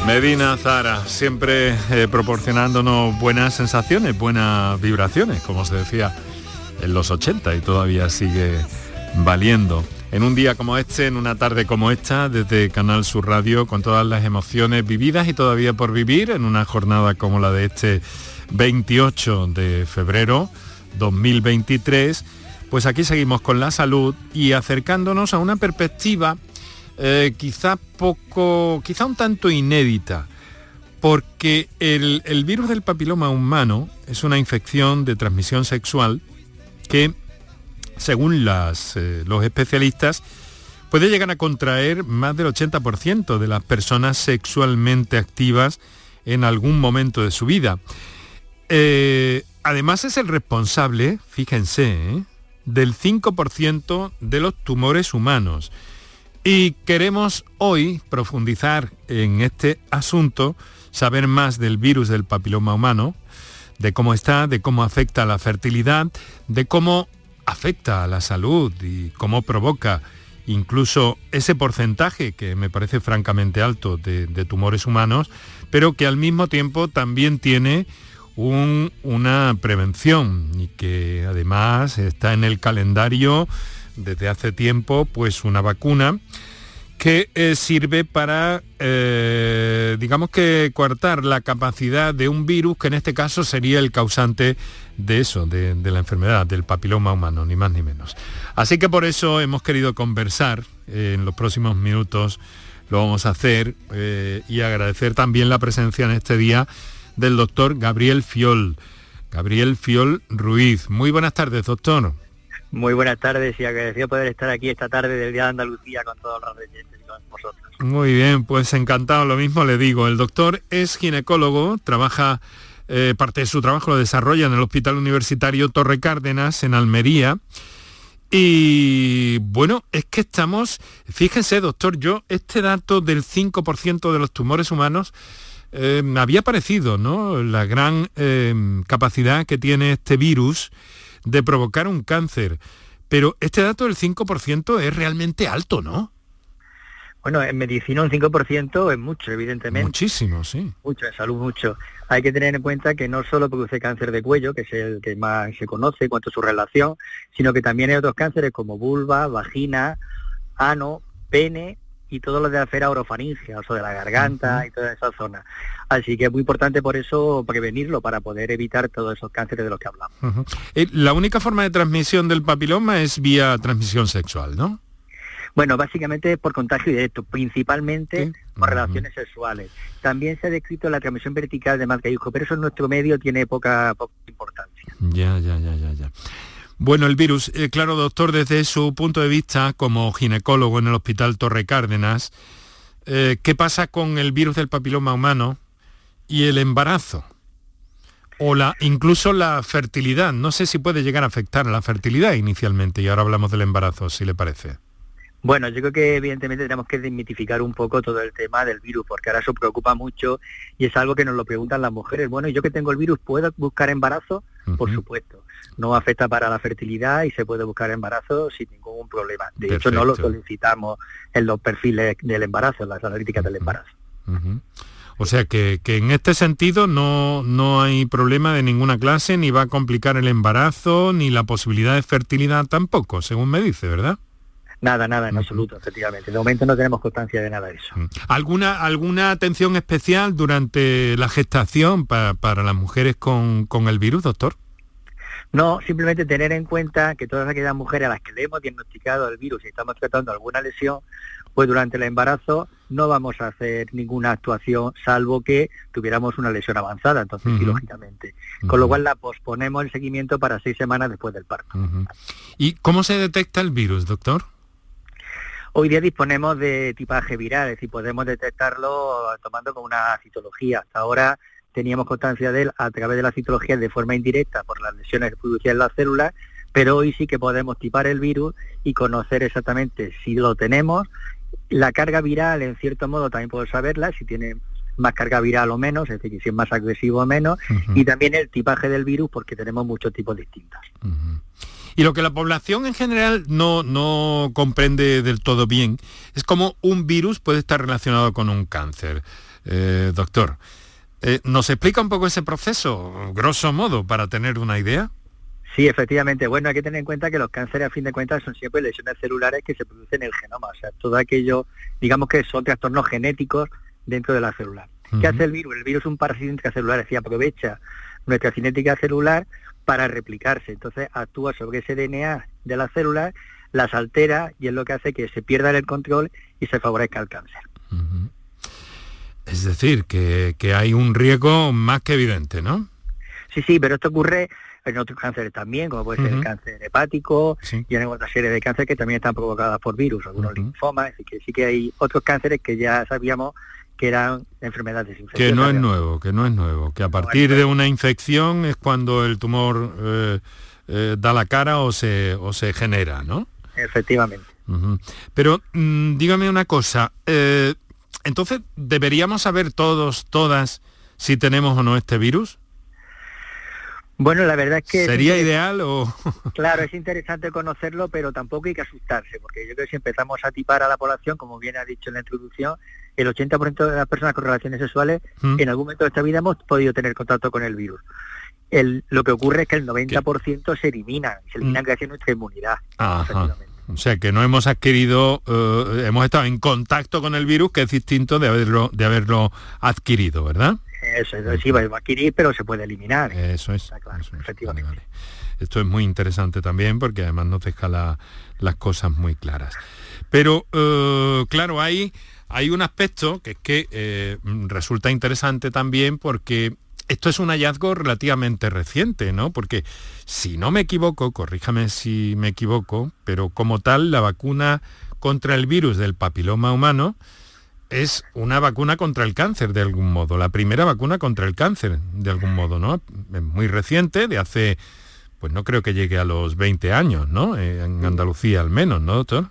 Medina Zara, siempre eh, proporcionándonos buenas sensaciones, buenas vibraciones, como se decía en los 80 y todavía sigue valiendo. En un día como este, en una tarde como esta, desde Canal Sur Radio, con todas las emociones vividas y todavía por vivir, en una jornada como la de este 28 de febrero 2023, pues aquí seguimos con la salud y acercándonos a una perspectiva eh, quizá poco, quizá un tanto inédita, porque el, virus del papiloma humano es una infección de transmisión sexual que, según eh, los especialistas, puede llegar a contraer más del 80% de las personas sexualmente activas en algún momento de su vida. Eh, además es el responsable, fíjense, del 5% de los tumores humanos. Y queremos hoy profundizar en este asunto, saber más del virus del papiloma humano, de cómo está, de cómo afecta a la fertilidad, de cómo afecta a la salud y cómo provoca incluso ese porcentaje que me parece francamente alto de, tumores humanos, pero que al mismo tiempo también tiene un- una prevención y que además está en el calendario desde hace tiempo pues una vacuna que eh, sirve para, eh, digamos que coartar la capacidad de un virus que en este caso sería el causante de eso, de, la enfermedad, del papiloma humano, ni más ni menos. Así que por eso hemos querido conversar eh, en los próximos minutos, lo vamos a hacer y agradecer también la presencia en este día del doctor Gabriel Fiol. Gabriel Fiol Ruiz. Muy buenas tardes, doctor. Muy buenas tardes y agradecido poder estar aquí esta tarde del Día de Andalucía con todos los oyentes y con vosotros. Muy bien, pues encantado, lo mismo le digo. El doctor es ginecólogo, trabaja, eh, parte de su trabajo lo desarrolla en el Hospital Universitario Torre Cárdenas, en Almería. Y bueno, es que estamos, fíjense doctor, yo este dato del 5% de los tumores humanos eh, me había parecido, ¿no? La gran eh, capacidad que tiene este virus de provocar un cáncer. Pero este dato del 5% es realmente alto, ¿no? Bueno, en medicina un 5% es mucho, evidentemente. Muchísimo, sí. Mucho, en salud mucho. Hay que tener en cuenta que no solo produce cáncer de cuello, que es el que más se conoce en cuanto a su relación, sino que también hay otros cánceres como vulva, vagina, ano, pene y todo lo de la esfera orofaringea, o sea, de la garganta y toda esa zona. Así que es muy importante por eso prevenirlo, para poder evitar todos esos cánceres de los que hablamos. Eh, La única forma de transmisión del papiloma es vía transmisión sexual, ¿no? Bueno, básicamente por contagio directo, principalmente por relaciones sexuales. También se ha descrito la transmisión vertical de madre a hijo, pero eso en nuestro medio tiene poca, poca importancia. Ya, ya, ya, ya, ya. Bueno, el virus, eh, claro, doctor, desde su punto de vista como ginecólogo en el Hospital Torre Cárdenas, eh, ¿qué pasa con el virus del papiloma humano y el embarazo? O la, incluso la fertilidad. No sé si puede llegar a afectar a la fertilidad inicialmente, y ahora hablamos del embarazo, si le parece. Bueno, yo creo que evidentemente tenemos que desmitificar un poco todo el tema del virus, porque ahora eso preocupa mucho y es algo que nos lo preguntan las mujeres. Bueno, ¿y yo que tengo el virus, ¿puedo buscar embarazo? Por supuesto. No afecta para la fertilidad y se puede buscar embarazo sin ningún problema. De hecho, no lo solicitamos en los perfiles del embarazo, en las analíticas del embarazo. O sea que, que en este sentido no, no hay problema de ninguna clase, ni va a complicar el embarazo, ni la posibilidad de fertilidad tampoco, según me dice, ¿verdad? Nada, nada, en absoluto, efectivamente. De momento no tenemos constancia de nada de eso. ¿Alguna, alguna atención especial durante la gestación pa- para las mujeres con, con el virus, doctor? No, simplemente tener en cuenta que todas aquellas mujeres a las que le hemos diagnosticado el virus y estamos tratando alguna lesión, pues durante el embarazo no vamos a hacer ninguna actuación salvo que tuviéramos una lesión avanzada, entonces sí, Ujú. lógicamente. Con lo cual la posponemos el seguimiento para seis semanas después del parto. ¿Y cómo se detecta el virus, doctor? Hoy día disponemos de tipaje viral, es decir, podemos detectarlo tomando con una citología. Hasta ahora teníamos constancia de él a través de la citología de forma indirecta por las lesiones que producían las células, pero hoy sí que podemos tipar el virus y conocer exactamente si lo tenemos. La carga viral, en cierto modo, también puedo saberla, si tiene más carga viral o menos, es decir, si es más agresivo o menos, y también el tipaje del virus porque tenemos muchos tipos distintos. Y lo que la población en general no, no comprende del todo bien es cómo un virus puede estar relacionado con un cáncer. Eh, doctor, eh, ¿nos explica un poco ese proceso, grosso modo, para tener una idea? Sí, efectivamente. Bueno, hay que tener en cuenta que los cánceres, a fin de cuentas, son siempre lesiones celulares que se producen en el genoma. O sea, todo aquello, digamos que son trastornos genéticos dentro de la célula. ¿Qué hace el virus? El virus es un parásito intracelular, es decir, aprovecha nuestra cinética celular para replicarse. Entonces actúa sobre ese DNA de las células, las altera y es lo que hace que se pierda el control y se favorezca el cáncer. Es decir, que, que hay un riesgo más que evidente, ¿no? Sí, sí, pero esto ocurre en otros cánceres también, como puede ser el cáncer hepático y en otra serie de cánceres que también están provocadas por virus, algunos linfomas, así que sí que hay otros cánceres que ya sabíamos que eran enfermedades infecciosas. Que no es nuevo, que no es nuevo, que a partir de una infección es cuando el tumor eh, eh, da la cara o se, o se genera, ¿no? Efectivamente. Pero mm, dígame una cosa, eh, entonces, ¿deberíamos saber todos, todas, si tenemos o no este virus? Bueno, la verdad es que... ¿Sería es- ideal o...? Claro, es interesante conocerlo, pero tampoco hay que asustarse, porque yo creo que si empezamos a tipar a la población, como bien ha dicho en la introducción, el 80% de las personas con relaciones sexuales ¿Mm? en algún momento de esta vida hemos podido tener contacto con el virus. El- lo que ocurre es que el 90% se eliminan, se eliminan gracias a nuestra inmunidad. Ajá. O sea, que no hemos adquirido, eh, hemos estado en contacto con el virus, que es distinto de haberlo, de haberlo adquirido, ¿verdad? Eso, eso sí, va a adquirir, pero se puede eliminar. Eso es. Claro, efectivamente. Esto es muy interesante también porque además nos deja la- las cosas muy claras. Pero eh, claro, hay, hay un aspecto que es que eh, resulta interesante también porque esto es un hallazgo relativamente reciente, ¿no? Porque si no me equivoco, corríjame si me equivoco, pero como tal la vacuna contra el virus del papiloma humano es una vacuna contra el cáncer de algún modo, la primera vacuna contra el cáncer de algún modo, ¿no? Es muy reciente, de hace, pues no creo que llegue a los 20 años, ¿no? Eh, en Andalucía al menos, ¿no, doctor?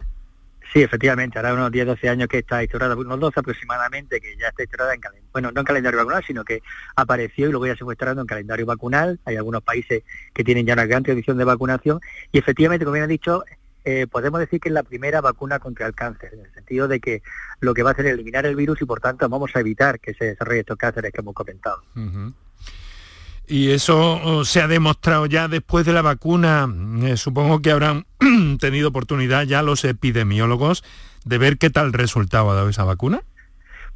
Sí, efectivamente, ahora unos 10, 12 años que está instaurada, unos 12 aproximadamente, que ya está instaurada en calendario, bueno, no en calendario vacunal, sino que apareció y luego ya se fue en calendario vacunal. Hay algunos países que tienen ya una gran tradición de vacunación y efectivamente, como bien ha dicho, eh, podemos decir que es la primera vacuna contra el cáncer, en el sentido de que lo que va a hacer es eliminar el virus y por tanto vamos a evitar que se desarrollen estos cánceres que hemos comentado. Y eso se ha demostrado ya después de la vacuna. Eh, supongo que habrán tenido oportunidad ya los epidemiólogos de ver qué tal resultado ha dado esa vacuna.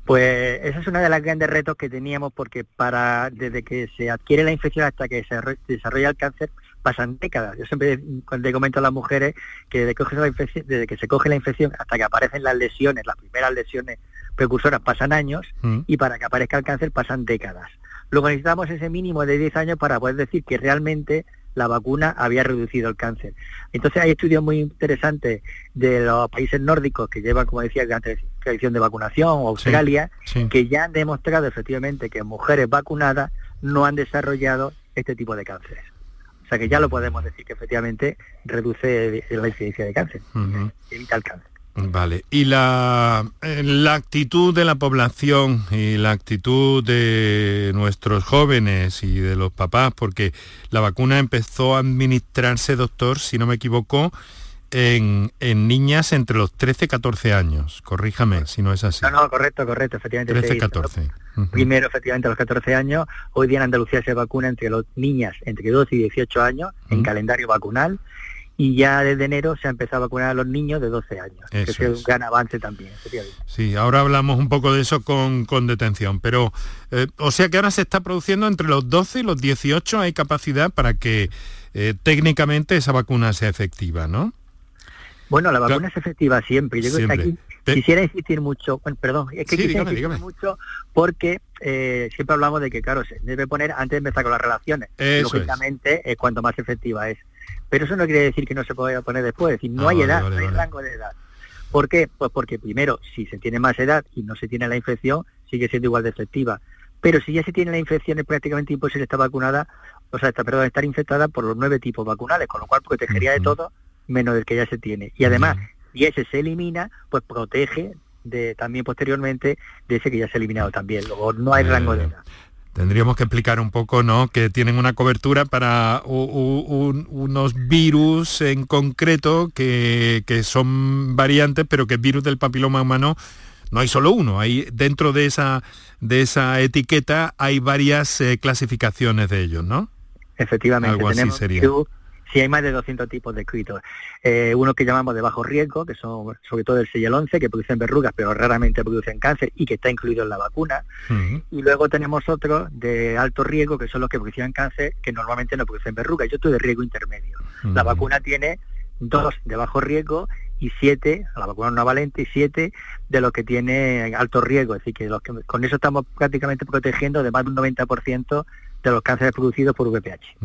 Pues esa es una de las grandes retos que teníamos porque para desde que se adquiere la infección hasta que se arro- desarrolla el cáncer pasan décadas. Yo siempre cuando le comento a las mujeres que desde que, la infección- desde que se coge la infección hasta que aparecen las lesiones, las primeras lesiones precursoras pasan años Mm. y para que aparezca el cáncer pasan décadas. Luego necesitamos ese mínimo de 10 años para poder decir que realmente la vacuna había reducido el cáncer. Entonces hay estudios muy interesantes de los países nórdicos que llevan, como decía, gran tra- tradición de vacunación, o Australia, sí. que ya han demostrado efectivamente que mujeres vacunadas no han desarrollado este tipo de cánceres. Sea que ya lo podemos decir que efectivamente reduce la incidencia de cáncer, evita el cáncer. Vale, y la, eh, la actitud de la población y la actitud de nuestros jóvenes y de los papás, porque la vacuna empezó a administrarse, doctor, si no me equivoco, en, en niñas entre los 13 y 14 años. Corríjame si no es así. No, no, correcto, correcto, efectivamente. 13 sí, 14. Primero, efectivamente, a los 14 años. Hoy día en Andalucía se vacuna entre las niñas entre 12 y 18 años en calendario vacunal y ya desde enero se ha empezado a vacunar a los niños de 12 años, que Eso es un gran avance también. Sí, ahora hablamos un poco de eso con, con detención, pero eh, o sea que ahora se está produciendo entre los 12 y los 18 hay capacidad para que eh, técnicamente esa vacuna sea efectiva, ¿no? Bueno, la vacuna es efectiva siempre. Yo creo que aquí Quisiera insistir mucho, bueno, perdón, es que Sí, quisiera dígame, insistir dígame. mucho porque eh, siempre hablamos de que, claro, se debe poner antes de empezar con las relaciones. Eso. Lógicamente, es cuanto más efectiva es. Pero eso no quiere decir que no se pueda poner después, es decir, no Ah, hay vale, edad, vale, no hay vale. rango de edad. ¿Por qué? Pues porque primero, si se tiene más edad y no se tiene la infección, sigue siendo igual de efectiva. Pero si ya se tiene la infección es prácticamente imposible estar vacunada, o sea, está, perdón, estar infectada por los nueve tipos vacunales, con lo cual protegería de todo menos del que ya se tiene. Y además, si ese se elimina, pues protege de también posteriormente de ese que ya se ha eliminado también. Luego no hay rango de edad. Tendríamos que explicar un poco, ¿no? Que tienen una cobertura para u- u- un- unos virus en concreto que, que son variantes, pero que el virus del papiloma humano no hay solo uno. Hay dentro de esa de esa etiqueta hay varias eh, clasificaciones de ellos, ¿no? Efectivamente, Algo así sería. virus- sí, hay más de 200 tipos descritos. Eh, uno que llamamos de bajo riesgo, que son sobre todo el 6 y el 11, que producen verrugas, pero raramente producen cáncer y que está incluido en la vacuna. Y luego tenemos otros de alto riesgo, que son los que producen cáncer, que normalmente no producen verrugas. Yo estoy de riesgo intermedio. La vacuna tiene dos de bajo riesgo y siete, la vacuna no valente, y siete de los que tiene alto riesgo. Es decir, que, los que con eso estamos prácticamente protegiendo de más de un 90% de los cánceres producidos por VPH.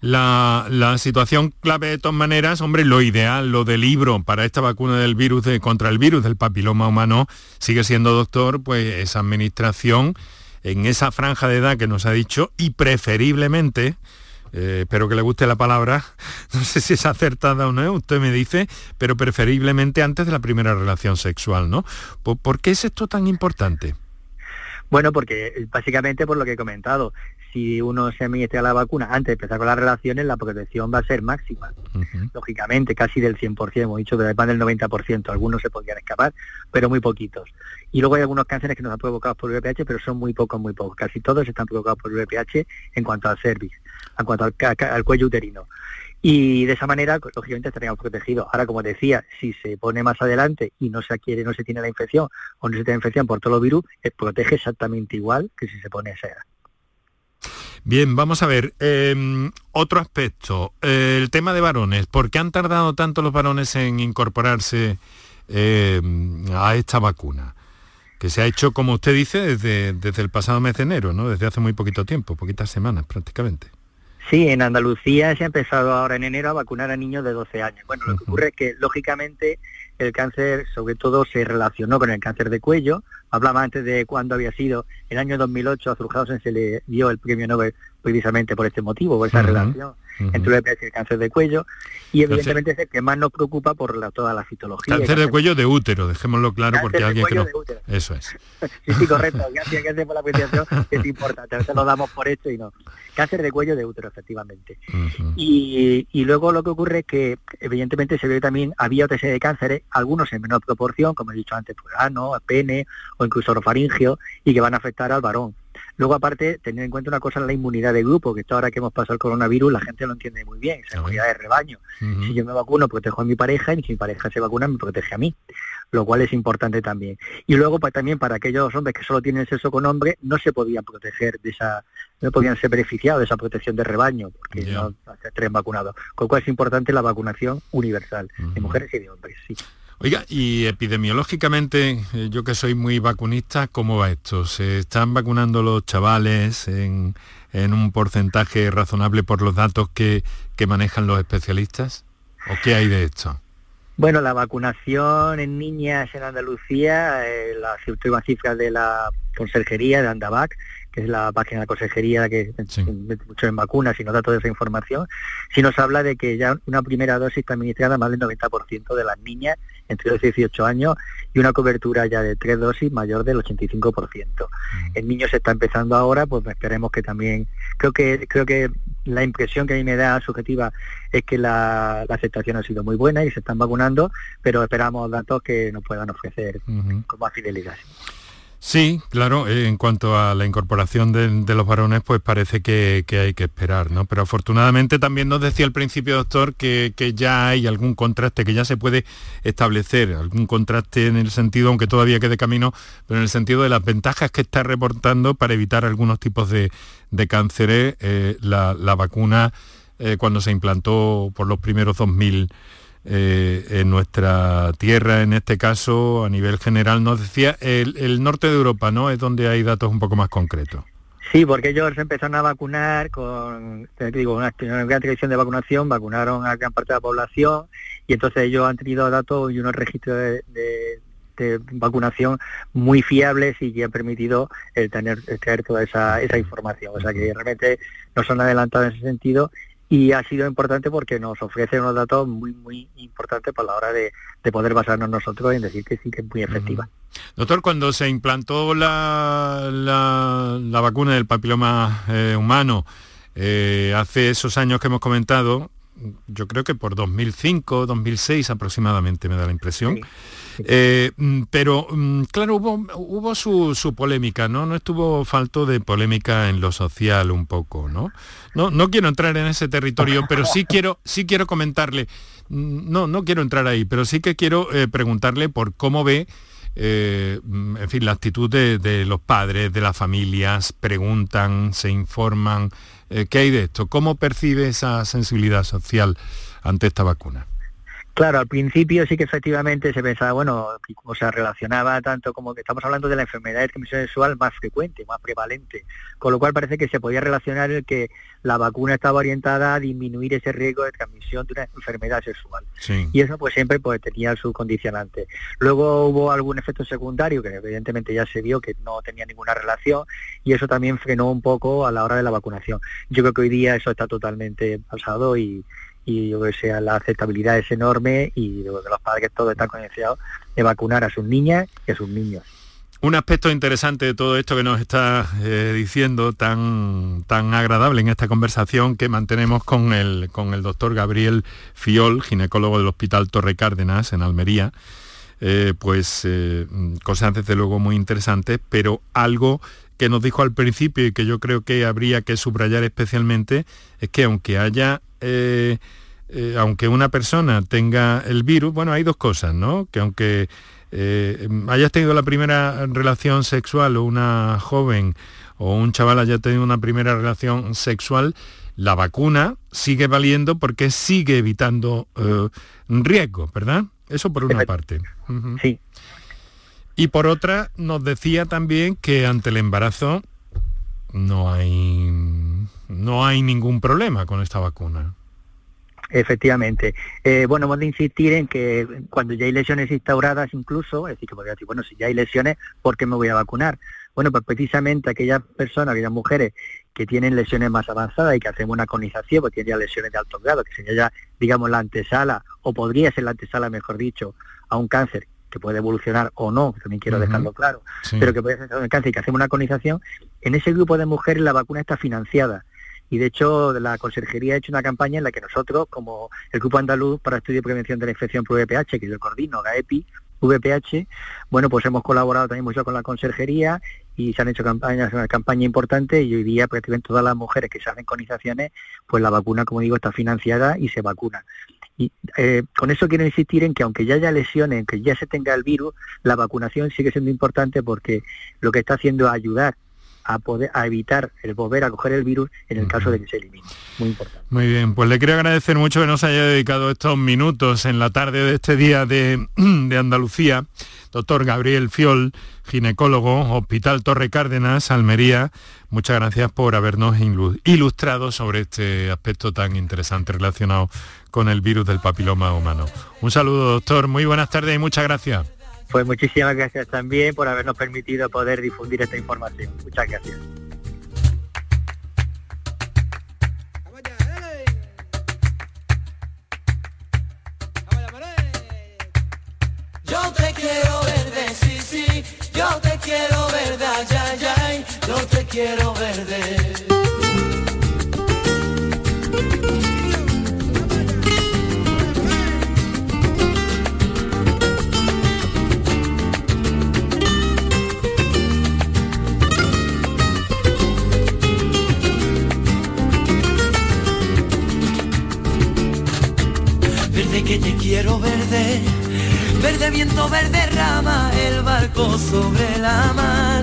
La, la situación clave de todas maneras, hombre, lo ideal, lo del libro para esta vacuna del virus de, contra el virus del papiloma humano sigue siendo, doctor, pues esa administración en esa franja de edad que nos ha dicho y preferiblemente, eh, espero que le guste la palabra, no sé si es acertada o no, usted me dice, pero preferiblemente antes de la primera relación sexual, ¿no? ¿Por, por qué es esto tan importante? Bueno, porque eh, básicamente por lo que he comentado, si uno se administra la vacuna antes de empezar con las relaciones, la protección va a ser máxima. Lógicamente, casi del 100%, hemos dicho de más del 90%, algunos se podrían escapar, pero muy poquitos. Y luego hay algunos cánceres que nos han provocado por VPH, pero son muy pocos, muy pocos. Casi todos están provocados por VPH en cuanto al cervix, en cuanto al cuello uterino. Y de esa manera, lógicamente, estaríamos protegidos. Ahora, como decía, si se pone más adelante y no se adquiere, no se tiene la infección o no se tiene infección por todos los virus, eh, protege exactamente igual que si se pone esa. Bien, vamos a ver. eh, otro aspecto, eh, el tema de varones. ¿Por qué han tardado tanto los varones en incorporarse eh, a esta vacuna? Que se ha hecho, como usted dice, desde, desde el pasado mes de enero, ¿no? Desde hace muy poquito tiempo, poquitas semanas prácticamente. Sí, en Andalucía se ha empezado ahora en enero a vacunar a niños de 12 años. Bueno, lo que ocurre es que, lógicamente, el cáncer, sobre todo, se relacionó con el cáncer de cuello. Hablaba antes de cuándo había sido. El año 2008 a Zurjausen se le dio el premio Nobel precisamente por este motivo, por esa relación entre el cáncer de cuello. Y Cáncer- evidentemente es el que más nos preocupa por la- toda la citología. Cáncer de cuello de útero, dejémoslo claro, Cáncer porque de alguien que no... de útero. Eso es. Sí, sí, correcto. Gracias, gracias por la apreciación, es importante. A veces lo damos por hecho y no. Cáncer de cuello de útero, efectivamente. Y, y luego lo que ocurre es que evidentemente se ve también había otra serie de cánceres, algunos en menor proporción, como he dicho antes, pues ano, pene o incluso orofaringio, y que van a afectar al varón. Luego, aparte, tener en cuenta una cosa, la inmunidad de grupo, que esto ahora que hemos pasado el coronavirus, la gente lo entiende muy bien, esa inmunidad de rebaño. Si yo me vacuno, protejo a mi pareja, y si mi pareja se vacuna, me protege a mí, lo cual es importante también. Y luego, pues, también para aquellos hombres que solo tienen sexo con hombres, no se podían proteger de esa, no podían ser beneficiados de esa protección de rebaño, porque no tres vacunados. Con lo cual es importante la vacunación universal, de mujeres y de hombres, sí. Oiga, y epidemiológicamente, eh, yo que soy muy vacunista, ¿cómo va esto? ¿Se están vacunando los chavales en, un porcentaje razonable por los datos que, que manejan los especialistas? ¿O qué hay de esto? Bueno, la vacunación en niñas en Andalucía, eh, las últimas cifras de la Conserjería de Andavac, que es la página de la Conserjería que mete mucho en vacunas y nos da toda esa información, sí nos habla de que ya una primera dosis está administrada más del 90% de las niñas entre los 18 años y una cobertura ya de tres dosis mayor del 85%. En niños se está empezando ahora, pues esperemos que también, creo que creo que la impresión que a mí me da subjetiva es que la, la aceptación ha sido muy buena y se están vacunando, pero esperamos datos que nos puedan ofrecer con más fidelidad. Sí, claro, eh, en cuanto a la incorporación de, los varones, pues parece que, hay que esperar, ¿no? Pero afortunadamente también nos decía al principio, doctor, que, que ya hay algún contraste, que ya se puede establecer, algún contraste en el sentido, aunque todavía quede camino, pero en el sentido de las ventajas que está reportando para evitar algunos tipos de, de cánceres, eh, la, la vacuna eh, cuando se implantó por los primeros 2.000 eh, en nuestra tierra, en este caso, a nivel general, nos decía, el, norte de Europa, ¿no? Es donde hay datos un poco más concretos. Sí, porque ellos empezaron a vacunar con, digo, una, gran tradición de vacunación, vacunaron a gran parte de la población y entonces ellos han tenido datos y unos registros de, vacunación muy fiables y que han permitido el tener, tener toda esa, esa información. O sea que realmente nos han adelantado en ese sentido y ha sido importante porque nos ofrece unos datos muy, muy importantes para la hora de, poder basarnos nosotros en decir que sí que es muy efectiva. Doctor, cuando se implantó la, la, vacuna del papiloma eh, humano, eh, hace esos años que hemos comentado, yo creo que por 2005, 2006 aproximadamente me da la impresión. Eh, mm, pero mm, claro, hubo, su, polémica, ¿no? No estuvo falto de polémica en lo social un poco, ¿no? No, no quiero entrar en ese territorio, pero sí quiero, sí quiero comentarle, mm, no, no quiero entrar ahí, pero sí que quiero eh, preguntarle por cómo ve eh, en fin, la actitud de, los padres, de las familias, preguntan, se informan. ¿Qué hay de esto? ¿Cómo percibe esa sensibilidad social ante esta vacuna? Claro, al principio sí que efectivamente se pensaba, bueno, como se relacionaba tanto como que estamos hablando de la enfermedad de transmisión sexual más frecuente, más prevalente, con lo cual parece que se podía relacionar el que la vacuna estaba orientada a disminuir ese riesgo de transmisión de una enfermedad sexual. Y eso pues siempre pues tenía su condicionante. Luego hubo algún efecto secundario que evidentemente ya se vio que no tenía ninguna relación y eso también frenó un poco a la hora de la vacunación. Yo creo que hoy día eso está totalmente pasado y, y yo que sea la aceptabilidad es enorme y los padres todos están concienciados de vacunar a sus niñas y a sus niños. Un aspecto interesante de todo esto que nos está eh, diciendo, tan, tan agradable en esta conversación que mantenemos con el, con el doctor Gabriel Fiol, ginecólogo del Hospital Torre Cárdenas en Almería, eh, pues eh, cosas desde luego muy interesantes, pero algo que nos dijo al principio y que yo creo que habría que subrayar especialmente es que aunque haya eh, eh, aunque una persona tenga el virus, bueno, hay dos cosas, ¿no? Que aunque eh, hayas tenido la primera relación sexual o una joven o un chaval haya tenido una primera relación sexual, la vacuna sigue valiendo porque sigue evitando riesgos, ¿verdad? Eso por una parte. Sí. Y por otra, nos decía también que ante el embarazo no hay no hay ningún problema con esta vacuna. Efectivamente. Eh, bueno, hemos de insistir en que cuando ya hay lesiones instauradas incluso, es decir, que podría decir, bueno, si ya hay lesiones, ¿por qué me voy a vacunar? Bueno, pues precisamente aquellas personas, aquellas mujeres que tienen lesiones más avanzadas y que hacen una conización, pues tienen ya lesiones de alto grado, que sería ya, digamos, la antesala, o podría ser la antesala, mejor dicho, a un cáncer que puede evolucionar o no, también quiero dejarlo claro, pero que puede ser un cáncer y que hacemos una conización, en ese grupo de mujeres la vacuna está financiada y de hecho la Consejería ha hecho una campaña en la que nosotros, como el Grupo Andaluz para Estudio y Prevención de la Infección por VPH, que yo coordino, GAEPI, VPH, bueno, pues hemos colaborado también mucho con la Consejería y se han hecho campañas, una campaña importante y hoy día prácticamente todas las mujeres que se hacen conizaciones, pues la vacuna, como digo, está financiada y se vacuna. Y eh, con eso quiero insistir en que aunque ya haya lesiones, aunque ya se tenga el virus, la vacunación sigue siendo importante porque lo que está haciendo es ayudar a poder a evitar el volver a coger el virus en el caso de que se elimine. Muy importante. Muy bien, pues le quiero agradecer mucho que nos haya dedicado estos minutos en la tarde de este día de, de Andalucía. Doctor Gabriel Fiol, ginecólogo, Hospital Torre Cárdenas, Almería. Muchas gracias por habernos ilustrado sobre este aspecto tan interesante relacionado con el virus del papiloma humano. Un saludo, doctor. Muy buenas tardes y muchas gracias. Pues muchísimas gracias también por habernos permitido poder difundir esta información. Muchas gracias. Yo te quiero verde, sí, sí, yo te quiero verde, ay, ay, yo te quiero que te quiero verde, verde viento, verde rama, el barco sobre la mar,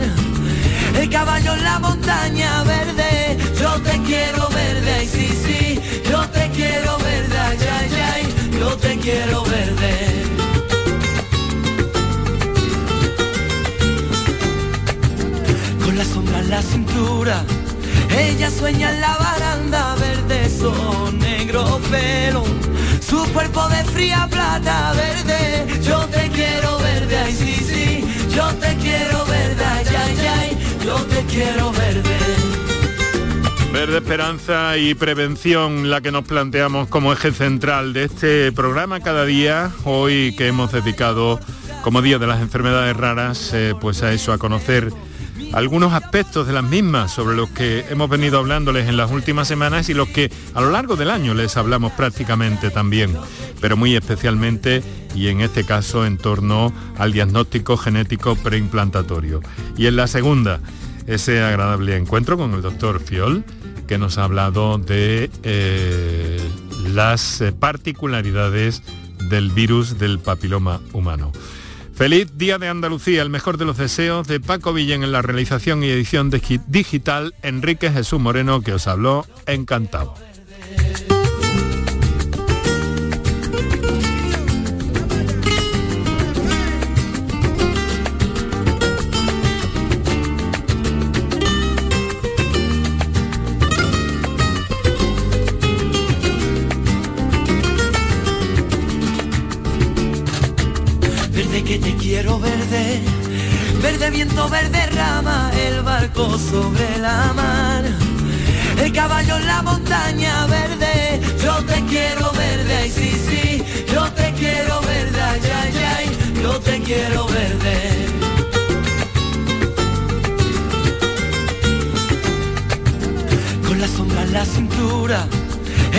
el caballo en la montaña verde, yo te quiero verde, ay sí, sí, yo te quiero verde, ay, ay, ay, yo te quiero verde. Con la sombra en la cintura, ella sueña en la baranda, verde son negro pelo. Su cuerpo de fría plata verde. Yo te quiero verde, ay sí, sí. Yo te quiero verde, ay, ay, ay. Yo te quiero verde. Verde Esperanza y Prevención, la que nos planteamos como eje central de este programa cada día, hoy que hemos dedicado como Día de las Enfermedades Raras, eh, pues a eso, a conocer algunos aspectos de las mismas sobre los que hemos venido hablándoles en las últimas semanas y los que a lo largo del año les hablamos prácticamente también, pero muy especialmente y en este caso en torno al diagnóstico genético preimplantatorio. Y en la segunda, ese agradable encuentro con el doctor Fiol, que nos ha hablado de eh, las eh, particularidades del virus del papiloma humano. Feliz Día de Andalucía, el mejor de los deseos de Paco Villén en la realización y edición de- digital, Enrique Jesús Moreno, que os habló encantado. Verde rama, el barco sobre la mar, el caballo en la montaña verde, yo te quiero verde, ay sí, sí, yo te quiero verde, ay, ay, ay, yo te quiero verde. Con la sombra en la cintura,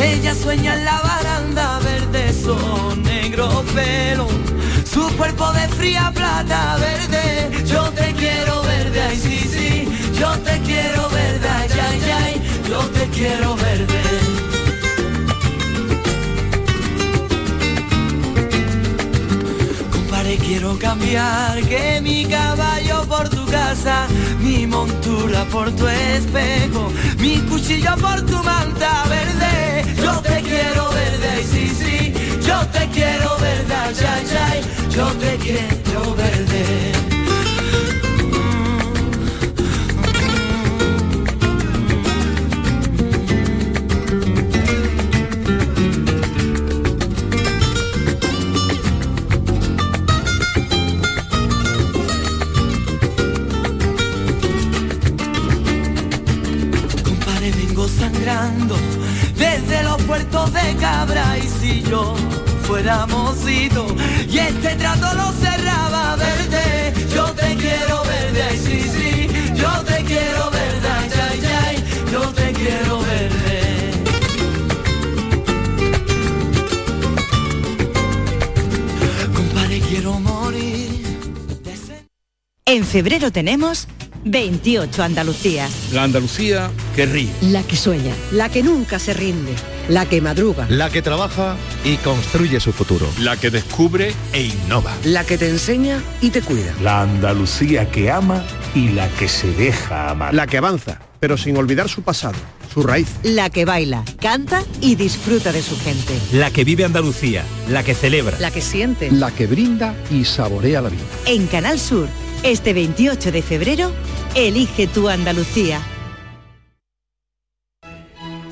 ella sueña en la baranda verde, son negro pelo, su cuerpo de fría plata verde. Yo te quiero verde, ay sí, sí, yo te quiero verde, ay, ay, ay, yo te quiero verde. Compadre, quiero cambiar que mi caballo por tu casa, mi montura por tu espejo, mi cuchillo por tu manta verde. Yo te quiero verde, ay, sí, sí, yo te quiero verde, ay, ay, ay, yo te quiero verde. Compadre, vengo sangrando desde los puertos de Cabra y si yo fuera mocito y este trato lo cerraba verde, yo te quiero verde, ay sí, sí, yo te quiero verde, ay, ay, ay, yo te quiero verde. Compadre, quiero morir. En febrero tenemos 28 Andalucía. La Andalucía que ríe. La que sueña, la que nunca se rinde, la que madruga, La que trabaja y construye su futuro. La que descubre e innova. la que te enseña y te cuida. La Andalucía que ama y la que se deja amar. La que avanza, pero sin olvidar su pasado, su raíz. La que baila, canta y disfruta de su gente. La que vive Andalucía, la que celebra. La que siente. La que brinda y saborea la vida. En Canal Sur, este 28 de febrero, elige tu Andalucía.